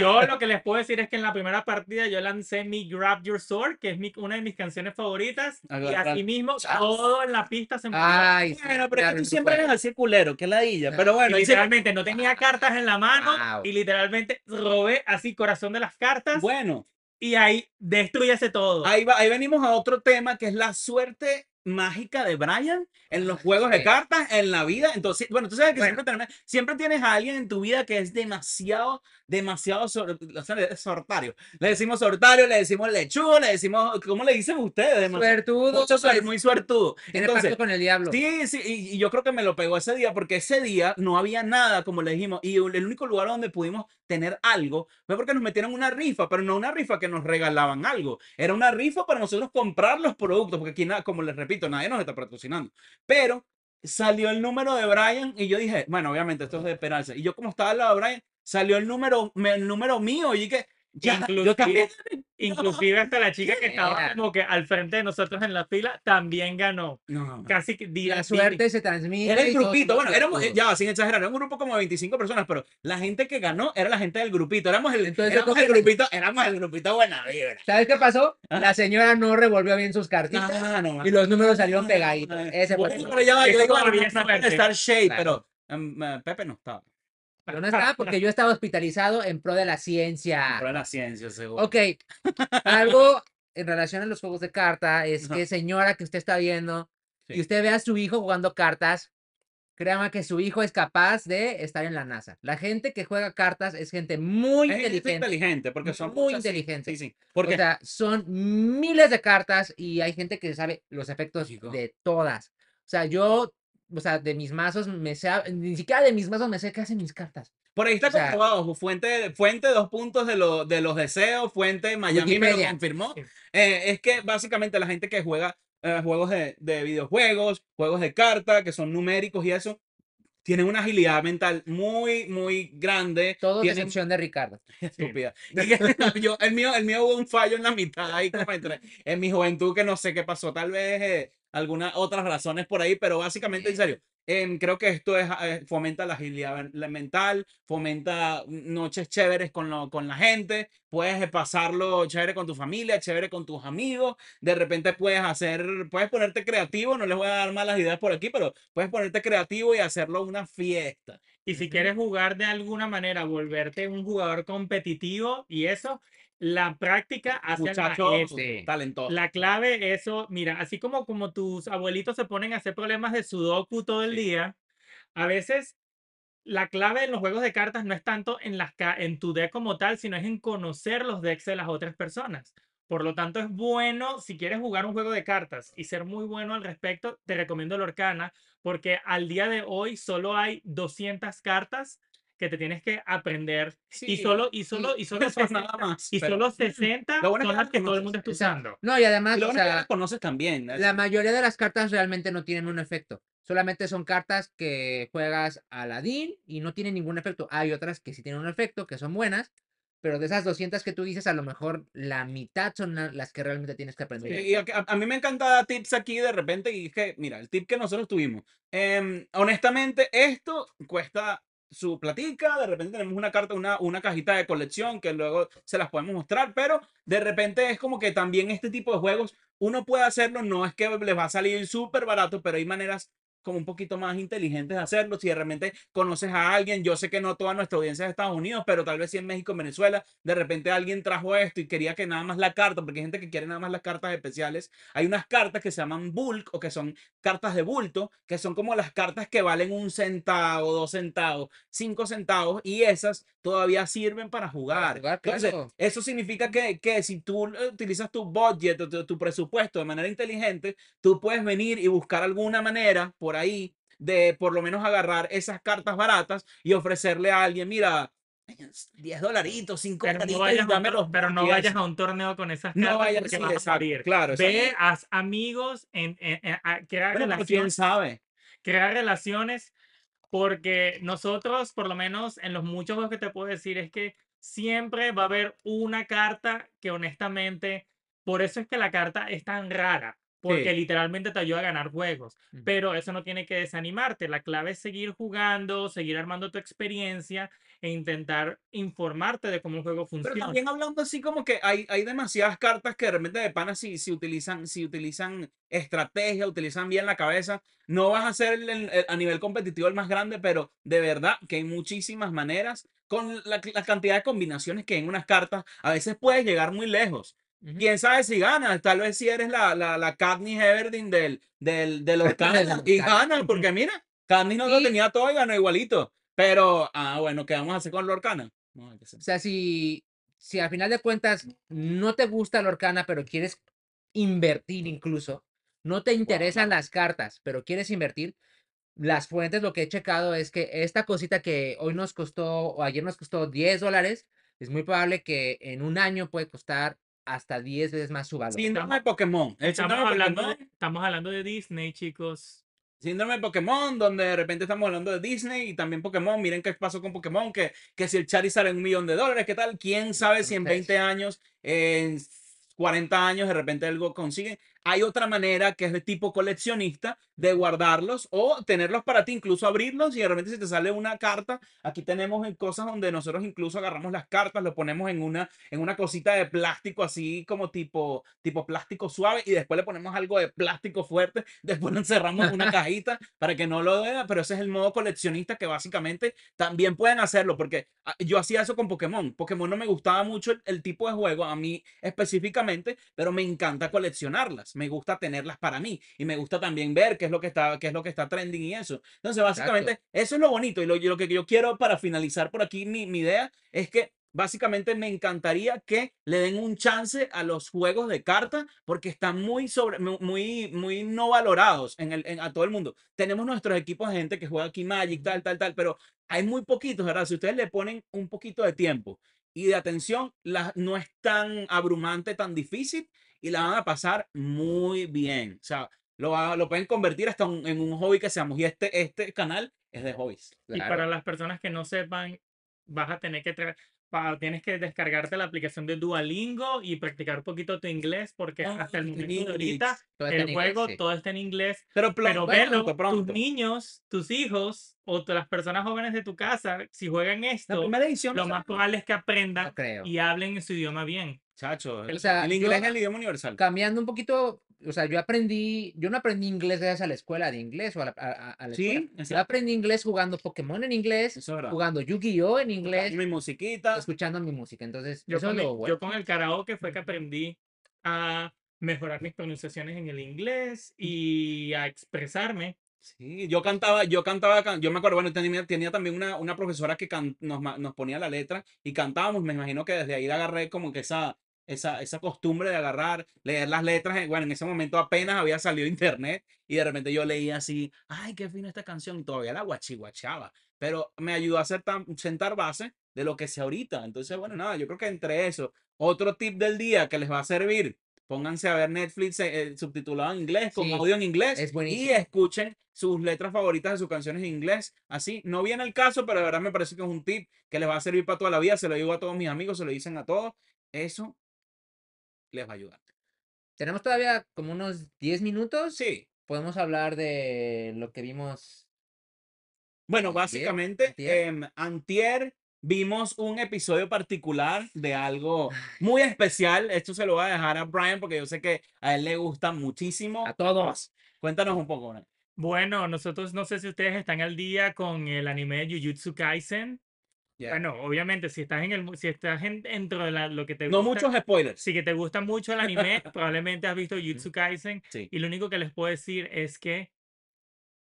Speaker 3: Yo lo que les puedo decir es que en la primera partida yo lancé mi Grab Your Sword, que es mi- una de mis canciones favoritas, y así mismo
Speaker 2: Chas.
Speaker 3: todo en la pista se.
Speaker 1: Ay,
Speaker 2: Bueno, pero es que tú siempre
Speaker 1: puede.
Speaker 2: eres así culero, que ladilla. Pero
Speaker 3: Y
Speaker 2: bueno, dice-
Speaker 3: literalmente no tenía cartas en la mano
Speaker 1: Wow.
Speaker 3: y literalmente robé así corazón de las cartas
Speaker 2: bueno,
Speaker 3: y ahí destruyese todo.
Speaker 2: ahí, va, ahí venimos a otro tema que es la suerte mágica de Brian en los juegos de cartas, en la vida. Entonces, bueno, tú sabes que
Speaker 1: Bueno.
Speaker 2: siempre, tenemos- siempre tienes a alguien en tu vida que es demasiado, demasiado sor- o sea, le- sortario. Le decimos sortario, le decimos lechugo, le decimos, ¿cómo le dicen ustedes?
Speaker 1: Suertudo.
Speaker 2: mucho suer-
Speaker 1: pues,
Speaker 2: muy suertudo. Entonces,
Speaker 1: pacto con el diablo.
Speaker 2: Sí, sí, y, y yo creo que me lo pegó ese día porque ese día no había nada, como le dijimos, y el único lugar donde pudimos tener algo fue porque nos metieron una rifa, pero no una rifa que nos regalaban algo, era una rifa para nosotros comprar los productos, porque aquí, como les repito, nadie nos está patrocinando, pero salió el número de Brian y yo dije, bueno, obviamente esto es de esperanza, y yo como estaba al lado de Brian, salió el número, me- el número mío, y que ya, yo
Speaker 3: Inclusive-
Speaker 2: también,
Speaker 3: Inclusive hasta la chica que estaba
Speaker 1: Era.
Speaker 3: como que al frente de nosotros en la fila también ganó.
Speaker 2: no.
Speaker 3: Casi que
Speaker 1: La suerte se transmite.
Speaker 2: Era el grupito, bueno, éramos, ya, sin exagerar, era un grupo como de 25 personas, pero la gente que ganó era la gente del grupito, éramos el,
Speaker 1: Entonces, yo
Speaker 2: éramos el grupito, éramos el grupito buena vibra.
Speaker 1: ¿Sabes qué pasó?
Speaker 2: Ajá.
Speaker 1: La señora no revolvió bien sus cartitas
Speaker 2: Ah, no,
Speaker 1: y los números salieron pegaditos.
Speaker 2: ah,
Speaker 1: Ese fue el
Speaker 2: bueno,
Speaker 1: problema.
Speaker 2: pero ya va, yo digo, estar
Speaker 1: Claro.
Speaker 2: pero eh, Pepe no estaba.
Speaker 1: Yo no estaba porque yo estaba hospitalizado en pro de la ciencia.
Speaker 2: Pero la ciencia, seguro.
Speaker 1: Ok, algo en relación a los juegos de carta es que señora que usted está viendo
Speaker 2: Sí.
Speaker 1: y usted ve a su hijo jugando cartas, créame que su hijo es capaz de estar en la NASA. La gente que juega cartas es gente muy
Speaker 2: Es gente
Speaker 1: inteligente.
Speaker 2: inteligente, porque son
Speaker 1: Muy
Speaker 2: muchas- sí,
Speaker 1: inteligente.
Speaker 2: Sí, sí.
Speaker 1: O
Speaker 2: Porque
Speaker 1: sea, son miles de cartas y hay gente que sabe los efectos
Speaker 2: Chico.
Speaker 1: de todas. O sea, yo, o sea, de mis mazos me sé, ni siquiera de mis mazos me sé qué hacen mis cartas.
Speaker 2: por ahí está
Speaker 1: o sea-
Speaker 2: comprobado, fuente, fuente dos puntos de, lo- de los deseos, fuente Miami me lo
Speaker 1: Wikipedia.
Speaker 2: confirmó.
Speaker 3: Sí.
Speaker 2: Eh, es que básicamente la gente que juega eh, juegos de, de videojuegos, juegos de carta, que son numéricos y eso, tienen una agilidad mental muy, muy grande.
Speaker 1: Todo
Speaker 2: tienen-
Speaker 1: excepción de Ricardo.
Speaker 2: estúpida. Que yo, el, mío, el mío hubo un fallo en la mitad ahí como entre- en mi juventud que no sé qué pasó, tal vez eh, algunas otras razones por ahí, pero básicamente en serio, creo que esto es, eh, fomenta la agilidad mental, fomenta noches chéveres con, lo- con la gente, puedes pasarlo chévere con tu familia, chévere con tus amigos, de repente puedes hacer, puedes ponerte creativo, no les voy a dar malas ideas por aquí, pero puedes ponerte creativo y hacerlo una fiesta.
Speaker 3: Y si quieres jugar de alguna manera, volverte un jugador competitivo y eso, la práctica hace al
Speaker 2: Muchachos
Speaker 3: maestro.
Speaker 1: Sí.
Speaker 2: talentosos.
Speaker 3: La clave, eso, mira, así como, como tus abuelitos se ponen a hacer problemas de sudoku todo el
Speaker 2: Sí.
Speaker 3: día, a veces la clave en los juegos de cartas no es tanto en, las, en tu deck como tal, sino es en conocer los decks de las otras personas. Por lo tanto, es bueno, si quieres jugar un juego de cartas y ser muy bueno al respecto, te recomiendo el Orcana, porque al día de hoy solo hay 200 cartas que te tienes que aprender. Y
Speaker 2: Sí.
Speaker 3: solo, y solo, y solo,
Speaker 2: Eso
Speaker 3: 60,
Speaker 2: nada más.
Speaker 3: y solo 60
Speaker 2: Lo bueno
Speaker 3: son
Speaker 2: que
Speaker 3: las que todo el mundo está
Speaker 1: O sea,
Speaker 3: usando.
Speaker 1: no, y además,
Speaker 2: Y lo
Speaker 1: o
Speaker 2: bueno es que
Speaker 1: sea,
Speaker 2: las conoces también.
Speaker 1: la mayoría de las cartas realmente no tienen un efecto. Solamente son cartas que juegas a Ladín y no tienen ningún efecto. Hay otras que sí tienen un efecto, que son buenas, pero de esas 200 que tú dices, a lo mejor la mitad son la- las que realmente tienes que aprender.
Speaker 2: Y y a, a- mí me encanta dar tips aquí de repente y es que, mira, el tip que nosotros tuvimos. em, honestamente, esto cuesta su platica, de repente tenemos una carta, una, una cajita de colección que luego se las podemos mostrar, pero de repente es como que también este tipo de juegos uno puede hacerlo, no es que les va a salir súper barato, pero hay maneras como un poquito más inteligentes de hacerlo. Si de repente conoces a alguien, yo sé que no toda nuestra audiencia es de Estados Unidos, pero tal vez si en México, en Venezuela, de repente alguien trajo esto y quería que nada más la carta, porque hay gente que quiere nada más las cartas especiales. Hay unas cartas que se llaman bulk o que son cartas de bulto, que son como las cartas que valen un centavo, dos centavos, cinco centavos, y esas todavía sirven para jugar.
Speaker 1: jugar,
Speaker 2: Entonces,
Speaker 1: claro.
Speaker 2: eso significa que, que si tú eh, utilizas tu budget o tu, tu presupuesto de manera inteligente, tú puedes venir y buscar alguna manera por ahí de por lo menos agarrar esas cartas baratas y ofrecerle a alguien, mira, 10 dolaritos, 5
Speaker 3: Pero no
Speaker 2: dolaritos,
Speaker 3: vayas,
Speaker 2: dame los
Speaker 3: pero no vayas a un torneo con esas
Speaker 2: No
Speaker 3: cartas
Speaker 2: vayas,
Speaker 3: porque
Speaker 2: sí,
Speaker 3: vas a morir.
Speaker 2: claro,
Speaker 3: Ve,
Speaker 2: exacto.
Speaker 3: haz amigos, en, en- en- a- crea
Speaker 2: Bueno, pero quién
Speaker 3: relaciones,
Speaker 2: sabe.
Speaker 3: crea relaciones, porque nosotros, por lo menos en los muchos juegos que te puedo decir, es que siempre va a haber una carta que honestamente, por eso es que la carta es tan rara, porque
Speaker 2: Sí.
Speaker 3: literalmente te ayuda a ganar juegos, pero eso no tiene que desanimarte. La clave es seguir jugando, seguir armando tu experiencia e intentar informarte de cómo el juego
Speaker 2: Pero
Speaker 3: funciona.
Speaker 2: también hablando así como que hay, hay demasiadas cartas que de repente de pana si, si utilizan, si utilizan estrategia, utilizan bien la cabeza, no vas a ser el- el- el- a nivel competitivo el más grande, pero de verdad que hay muchísimas maneras con la, la cantidad de combinaciones que hay en unas cartas, a veces puedes llegar muy lejos. Quién sabe si ganas, tal vez si eres la, la, la Katniss Everdeen del, del, Orcana
Speaker 1: Del
Speaker 2: y ganas, porque mira, Katniss no lo tenía todo y ganó igualito. Pero, ah, bueno, ¿qué vamos a hacer con Lorcana? No.
Speaker 1: O sea, si, si al final de cuentas no te gusta la Orcana, pero quieres invertir incluso, no te interesan las cartas, pero quieres invertir, las fuentes, lo que he checado es que esta cosita que hoy nos costó, o ayer nos costó 10 dólares, es muy probable que en un año puede costar hasta 10 veces más su valor.
Speaker 2: Síndrome de Pokémon. El
Speaker 3: Estamos
Speaker 2: síndrome
Speaker 3: hablando,
Speaker 2: Pokémon.
Speaker 3: de, estamos hablando de Disney, chicos.
Speaker 2: Síndrome de Pokémon, donde de repente estamos hablando de Disney y también Pokémon. Miren qué pasó con Pokémon, que, que si el Charizard en un millón de dólares, ¿qué tal? ¿Quién sabe si en
Speaker 1: Entonces-
Speaker 2: 20 años, en 40 años, de repente algo consigue? Hay otra manera que es de tipo coleccionista de guardarlos o tenerlos para ti, incluso abrirlos y de repente si te sale una carta, aquí tenemos eh, cosas donde nosotros incluso agarramos las cartas, lo ponemos en una, en una cosita de plástico así como tipo, tipo plástico suave y después le ponemos algo de plástico fuerte, después lo encerramos en una cajita para que no lo vea, pero ese es el modo coleccionista que básicamente también pueden hacerlo porque ah, yo hacía eso con Pokémon. Pokémon no me gustaba mucho el, el tipo de juego, a mí específicamente, pero me encanta coleccionarlas, me gusta tenerlas para mí y me gusta también ver qué es lo que está, qué es lo que está trending y eso. Entonces, básicamente, eso es lo bonito y lo, lo que yo quiero para finalizar por aquí, mi, mi idea es que básicamente me encantaría que le den un chance a los juegos de cartas porque están muy sobre mu- muy muy no valorados en el en- a todo el mundo. Tenemos nuestros equipos de gente que juega aquí Magic tal tal tal, pero hay muy poquitos, ¿verdad? Si ustedes le ponen un poquito de tiempo y de atención, la, no es tan abrumante, tan difícil y la van a pasar muy bien. O sea, lo, lo pueden convertir hasta un- en un hobby que seamos. Y este, este canal es de hobbies.
Speaker 3: Y
Speaker 1: Claro.
Speaker 3: para las personas que no sepan, vas a tener que tra- pa- tienes que descargarte la aplicación de Duolingo y practicar un poquito tu inglés porque
Speaker 2: Ah,
Speaker 3: hasta el
Speaker 2: en
Speaker 3: momento de
Speaker 2: inglés.
Speaker 3: ahorita el
Speaker 1: inglés,
Speaker 3: juego
Speaker 1: sí.
Speaker 3: todo está en inglés.
Speaker 2: Pero,
Speaker 3: Pero
Speaker 2: bueno,
Speaker 3: velo,
Speaker 2: pronto.
Speaker 3: tus niños, tus hijos o las personas jóvenes de tu casa, si juegan esto, lo más probable es que aprendan
Speaker 1: No
Speaker 3: y hablen en su idioma bien.
Speaker 2: Chacho,
Speaker 1: O sea,
Speaker 2: el
Speaker 1: yo-
Speaker 2: inglés es el idioma universal.
Speaker 1: Cambiando un poquito, o sea, yo aprendí, yo no aprendí inglés gracias a la escuela de inglés o a la, a- a- la
Speaker 2: Sí,
Speaker 1: escuela. Yo aprendí inglés jugando Pokémon en inglés,
Speaker 2: es
Speaker 1: jugando Yu-Gi-Oh en inglés,
Speaker 2: Mi musiquita.
Speaker 1: escuchando mi música. Entonces,
Speaker 3: Yo
Speaker 1: eso
Speaker 3: con,
Speaker 1: lo bueno.
Speaker 3: yo con el karaoke fue que aprendí a mejorar mis pronunciaciones en el inglés y a expresarme.
Speaker 2: Sí, yo cantaba, yo cantaba, can- yo me acuerdo, bueno, tenía, tenía también una, una profesora que can- nos, nos ponía la letra y cantábamos, me imagino que desde ahí le agarré como que esa, esa, esa costumbre de agarrar, leer las letras, eh, bueno, en ese momento apenas había salido internet y de repente yo leía así, ay, qué fina esta canción, y todavía la guachiguachaba, pero me ayudó a hacer tan- sentar base de lo que sé ahorita, entonces, bueno, nada, yo creo que entre eso, otro tip del día que les va a servir, pónganse a ver Netflix eh, eh, subtitulado en inglés, con
Speaker 1: Sí,
Speaker 2: audio en inglés
Speaker 1: es
Speaker 2: y escuchen sus letras favoritas de sus canciones en inglés. Así, no viene el caso, pero de verdad me parece que es un tip que les va a servir para toda la vida. Se lo digo a todos mis amigos, se lo dicen a todos. Eso les va a ayudar.
Speaker 1: Tenemos todavía como unos 10 minutos.
Speaker 2: Sí.
Speaker 1: Podemos hablar de lo que vimos.
Speaker 2: Bueno,
Speaker 1: Antier,
Speaker 2: básicamente,
Speaker 1: antier.
Speaker 2: em, antier vimos un episodio particular de algo muy especial. Esto se lo voy a dejar a Brian porque yo sé que a él le gusta muchísimo.
Speaker 1: A todos.
Speaker 2: Cuéntanos un poco. Brian.
Speaker 3: Bueno, nosotros no sé si ustedes están al día con el anime de Jujutsu Kaisen.
Speaker 2: Ya.
Speaker 3: Bueno, obviamente, si estás en el, si estás en- dentro de la- lo que te
Speaker 2: No
Speaker 3: gusta,
Speaker 2: muchos spoilers.
Speaker 3: si que te gusta mucho el anime, probablemente has visto Jujutsu Kaisen.
Speaker 2: Sí.
Speaker 3: Y lo único que les puedo decir es que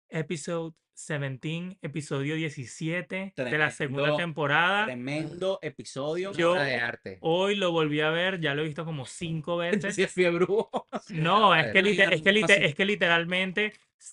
Speaker 3: episode 17, episodio 17 de la segunda
Speaker 2: Tremendo,
Speaker 3: temporada,
Speaker 2: Tremendo episodio.
Speaker 3: Yo-
Speaker 1: de arte.
Speaker 3: hoy lo volví a ver, ya lo he visto como cinco veces.
Speaker 2: Sí, es fiebre.
Speaker 3: No, es que, es, que lite-
Speaker 2: Así.
Speaker 3: es que literalmente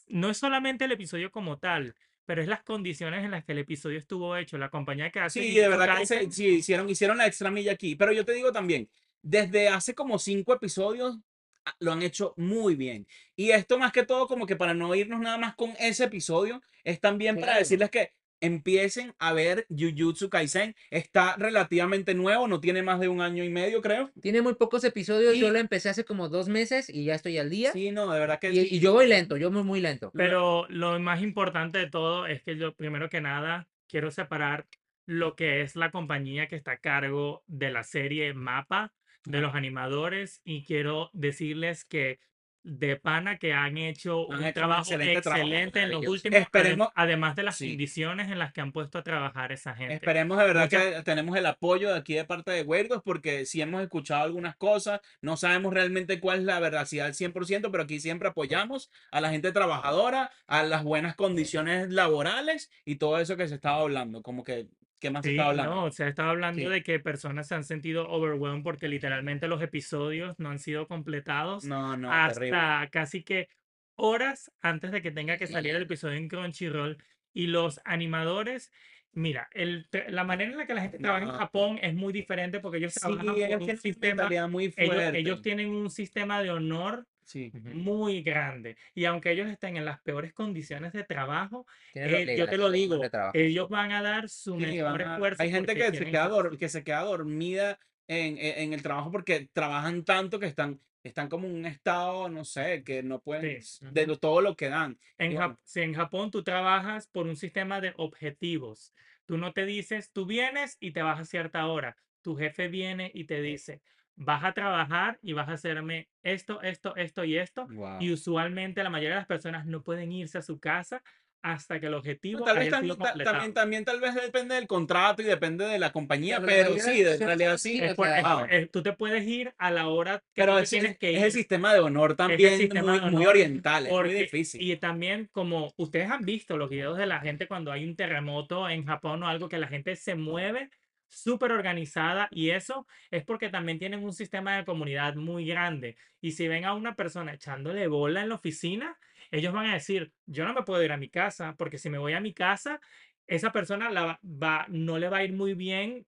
Speaker 3: no es solamente el episodio como tal, pero es las condiciones en las que el episodio estuvo hecho. La compañía que hace
Speaker 2: Sí, de verdad que se- sí, hicieron, hicieron la extra milla aquí. Pero yo te digo también, desde hace como cinco episodios ah, lo han hecho muy bien. Y esto más que todo, como que para no irnos nada más con ese episodio, es también para decirles que empiecen a ver Jujutsu Kaisen. Está relativamente nuevo, no tiene más de un año y medio, creo.
Speaker 1: Tiene muy pocos episodios. Yo
Speaker 2: Y-
Speaker 1: lo empecé hace como dos meses y ya estoy al día.
Speaker 2: Sí, no, de verdad que
Speaker 1: y,
Speaker 2: sí.
Speaker 1: y yo voy lento, yo voy muy lento.
Speaker 3: pero lo más importante de todo es que yo, primero que nada, quiero separar lo que es la compañía que está a cargo de la serie Mapa, de los animadores, y quiero decirles que de pana que han hecho
Speaker 2: Han
Speaker 3: un
Speaker 2: hecho un
Speaker 3: trabajo
Speaker 2: excelente trabajo,
Speaker 3: excelente en los últimos,
Speaker 2: Esperemos-
Speaker 3: además de las
Speaker 2: sí.
Speaker 3: condiciones en las que han puesto a trabajar esa gente.
Speaker 2: Esperemos de verdad
Speaker 3: Muchas-
Speaker 2: que tenemos el apoyo de aquí de parte de Huergos porque sí hemos escuchado algunas cosas, no sabemos realmente cuál es la veracidad al 100%, pero aquí siempre apoyamos a la gente trabajadora, a las buenas condiciones laborales y todo eso que se estaba hablando, como que, ¿qué más
Speaker 3: Sí,
Speaker 2: estaba hablando?
Speaker 3: no, se ha estado hablando
Speaker 2: Sí.
Speaker 3: de que personas se han sentido overwhelmed porque literalmente los episodios no han sido completados
Speaker 2: No, no, terrible.
Speaker 3: hasta casi que horas antes de que tenga que salir el episodio en Crunchyroll. Y los animadores, mira, el, la manera en la que la gente trabaja en
Speaker 2: No.
Speaker 3: Japón es muy diferente porque ellos
Speaker 2: Sí,
Speaker 3: trabajan por
Speaker 2: ellos
Speaker 3: un sistema,
Speaker 2: muy
Speaker 3: ellos, ellos tienen un sistema de honor
Speaker 2: Sí.
Speaker 3: Muy grande. Y aunque ellos estén en las peores condiciones de trabajo, eh, yo te lo digo, ellos van a dar su
Speaker 2: Sí,
Speaker 3: mejor
Speaker 2: a-
Speaker 3: esfuerzo.
Speaker 2: Hay gente que se, queda
Speaker 3: que-
Speaker 2: dor- que se queda dormida en, en- en el trabajo porque trabajan tanto que están, están como en un estado, no sé, que no pueden,
Speaker 3: Sí.
Speaker 2: de lo- todo lo que dan.
Speaker 3: En, Jap- si en Japón tú trabajas por un sistema de objetivos. Tú no te dices, tú vienes y te vas a cierta hora. Tu jefe viene y te dice, vas a trabajar y vas a hacerme esto, esto, esto y esto.
Speaker 2: Wow.
Speaker 3: Y usualmente la mayoría de las personas no pueden irse a su casa hasta que el objetivo
Speaker 2: Tal vez también, también, también tal vez depende del contrato y depende de la compañía,
Speaker 1: Pero
Speaker 2: sí,
Speaker 1: realidad,
Speaker 2: de- en
Speaker 1: sí,
Speaker 2: realidad
Speaker 1: sí,
Speaker 2: sí.
Speaker 1: o
Speaker 3: Es por-
Speaker 1: sea,
Speaker 3: es por-
Speaker 2: wow.
Speaker 3: tú te puedes ir a la hora que
Speaker 2: Pero ese
Speaker 3: tienes que ir.
Speaker 2: es el sistema de honor también muy,
Speaker 3: de
Speaker 2: muy
Speaker 3: honor,
Speaker 2: oriental, es muy difícil.
Speaker 3: Y también como ustedes han visto los videos de la gente cuando hay un terremoto en Japón o algo que la gente se mueve súper organizada y eso es porque también tienen un sistema de comunidad muy grande. Y si ven a una persona echándole bola en la oficina, ellos van a decir, yo no me puedo ir a mi casa porque si me voy a mi casa, esa persona la va, va- no le va a ir muy bien.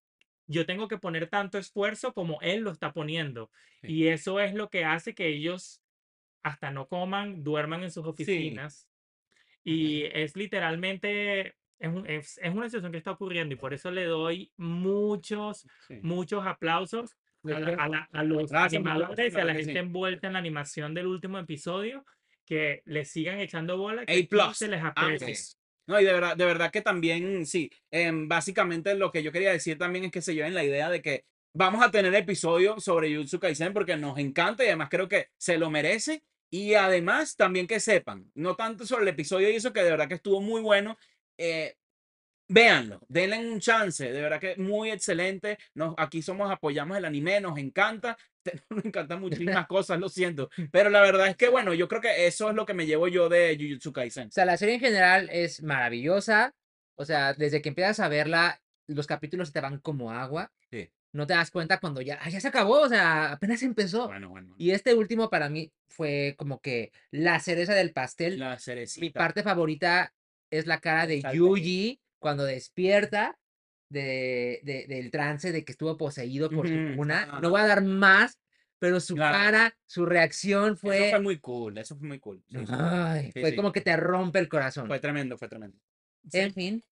Speaker 3: Yo tengo que poner tanto esfuerzo como él lo está poniendo.
Speaker 2: Sí.
Speaker 3: Y eso es lo que hace que ellos hasta no coman, duerman en sus
Speaker 2: Sí.
Speaker 3: oficinas. Y es literalmente, es, un- es- es una situación que está ocurriendo y por eso le doy muchos,
Speaker 2: Sí.
Speaker 3: muchos aplausos a, la- a la- a los
Speaker 2: Gracias,
Speaker 3: animadores y a
Speaker 2: la
Speaker 3: gente
Speaker 2: sí.
Speaker 3: envuelta en la animación del último episodio que le sigan echando bola, que
Speaker 2: A
Speaker 3: se les
Speaker 2: A
Speaker 3: aprecia.
Speaker 2: No, y de verdad, de verdad que también, sí, em, básicamente lo que yo quería decir también es que se lleven la idea de que vamos a tener episodios sobre Jujutsu Kaisen porque nos encanta y además creo que se lo merece. Y además también que sepan, no tanto sobre el episodio y eso, que de verdad que estuvo muy bueno. Eh, véanlo, denle un chance, de verdad que muy excelente. Nos, aquí somos, apoyamos el anime, nos encanta. Nos encantan muchísimas cosas, lo siento. Pero la verdad es que, bueno, yo creo que eso es lo que me llevo yo de Jujutsu Kaisen.
Speaker 1: O sea, la serie en general es maravillosa. O sea, desde que empiezas a verla, los capítulos te van como agua.
Speaker 2: Sí.
Speaker 1: No te das cuenta cuando ya, "Ah, ya se acabó, o sea, apenas empezó.
Speaker 2: Bueno, bueno.
Speaker 1: Y este último para mí fue como que la cereza del pastel.
Speaker 2: La
Speaker 1: Mi
Speaker 2: cerecita.
Speaker 1: parte favorita es la cara de
Speaker 2: Salta.
Speaker 1: Yuji cuando despierta de, de- del trance de que estuvo poseído por su
Speaker 2: Ujú,
Speaker 1: cuna. No voy a dar más, pero su
Speaker 2: Claro.
Speaker 1: cara, su reacción
Speaker 2: Eso
Speaker 1: fue,
Speaker 2: fue muy cool, eso fue muy cool. sí,
Speaker 1: ay,
Speaker 2: Sí,
Speaker 1: fue
Speaker 2: sí.
Speaker 1: como que te rompe el corazón.
Speaker 2: Fue tremendo, fue tremendo.
Speaker 1: En fin.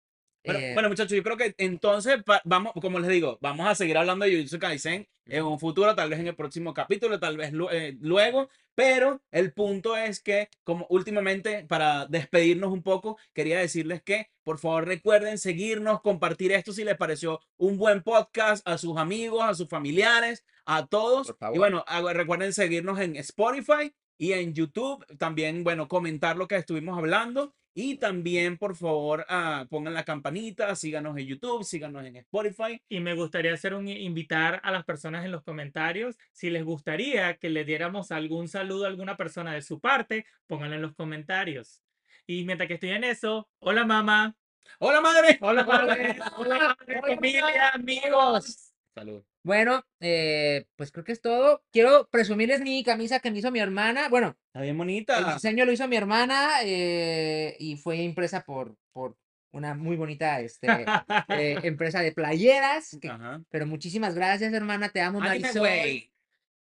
Speaker 2: Bueno,
Speaker 1: eh,
Speaker 2: bueno, muchachos, yo creo que entonces vamos, como les digo, vamos a seguir hablando de Jujutsu Kaisen en un futuro, tal vez en el próximo capítulo, tal vez eh, luego, pero el punto es que, como últimamente, para despedirnos un poco, quería decirles que, por favor, recuerden seguirnos, compartir esto si les pareció un buen podcast a sus amigos, a sus familiares, a todos. Y bueno, recuerden seguirnos en Spotify. y en YouTube. También, bueno, comentar lo que estuvimos hablando. Y también, por favor, ah, pongan la campanita, síganos en YouTube, síganos en Spotify.
Speaker 3: Y me gustaría hacer un invitar a las personas en los comentarios si les gustaría que le diéramos algún saludo a alguna persona de su parte, pónganlo en los comentarios. Y mientras que estoy en eso, hola mamá.
Speaker 2: Hola madre.
Speaker 3: Hola padre. Hola familia, amigos.
Speaker 2: Salud.
Speaker 1: Bueno, eh, pues creo que es todo. Quiero presumirles mi camisa que me hizo mi hermana. Bueno,
Speaker 2: Está bien
Speaker 1: el
Speaker 2: bonita.
Speaker 1: diseño lo hizo mi hermana eh, y fue impresa por, por una muy bonita este, eh, empresa de playeras. que- pero muchísimas gracias, hermana. Te amo, Marisol.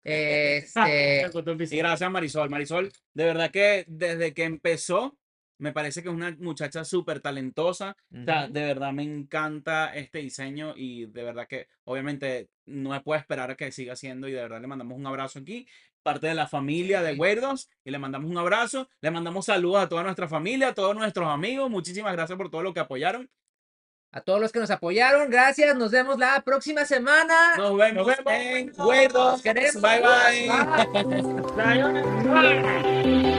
Speaker 1: Este,
Speaker 2: Y gracias, Marisol. Marisol, de verdad que desde que empezó, me parece que es una muchacha súper talentosa. O sea,
Speaker 1: ujú.
Speaker 2: de verdad me encanta este diseño y de verdad que obviamente no me puedo esperar a que siga haciendo y de verdad le mandamos un abrazo aquí, parte de la familia de Weirdos y le mandamos un abrazo, le mandamos saludos a toda nuestra familia, a todos nuestros amigos, muchísimas gracias por todo lo que apoyaron.
Speaker 1: A todos los que nos apoyaron, gracias. Nos vemos la próxima semana.
Speaker 2: Nos vemos,
Speaker 3: vemos.
Speaker 2: en. Bye bye.
Speaker 1: Bye.
Speaker 3: Sayonara.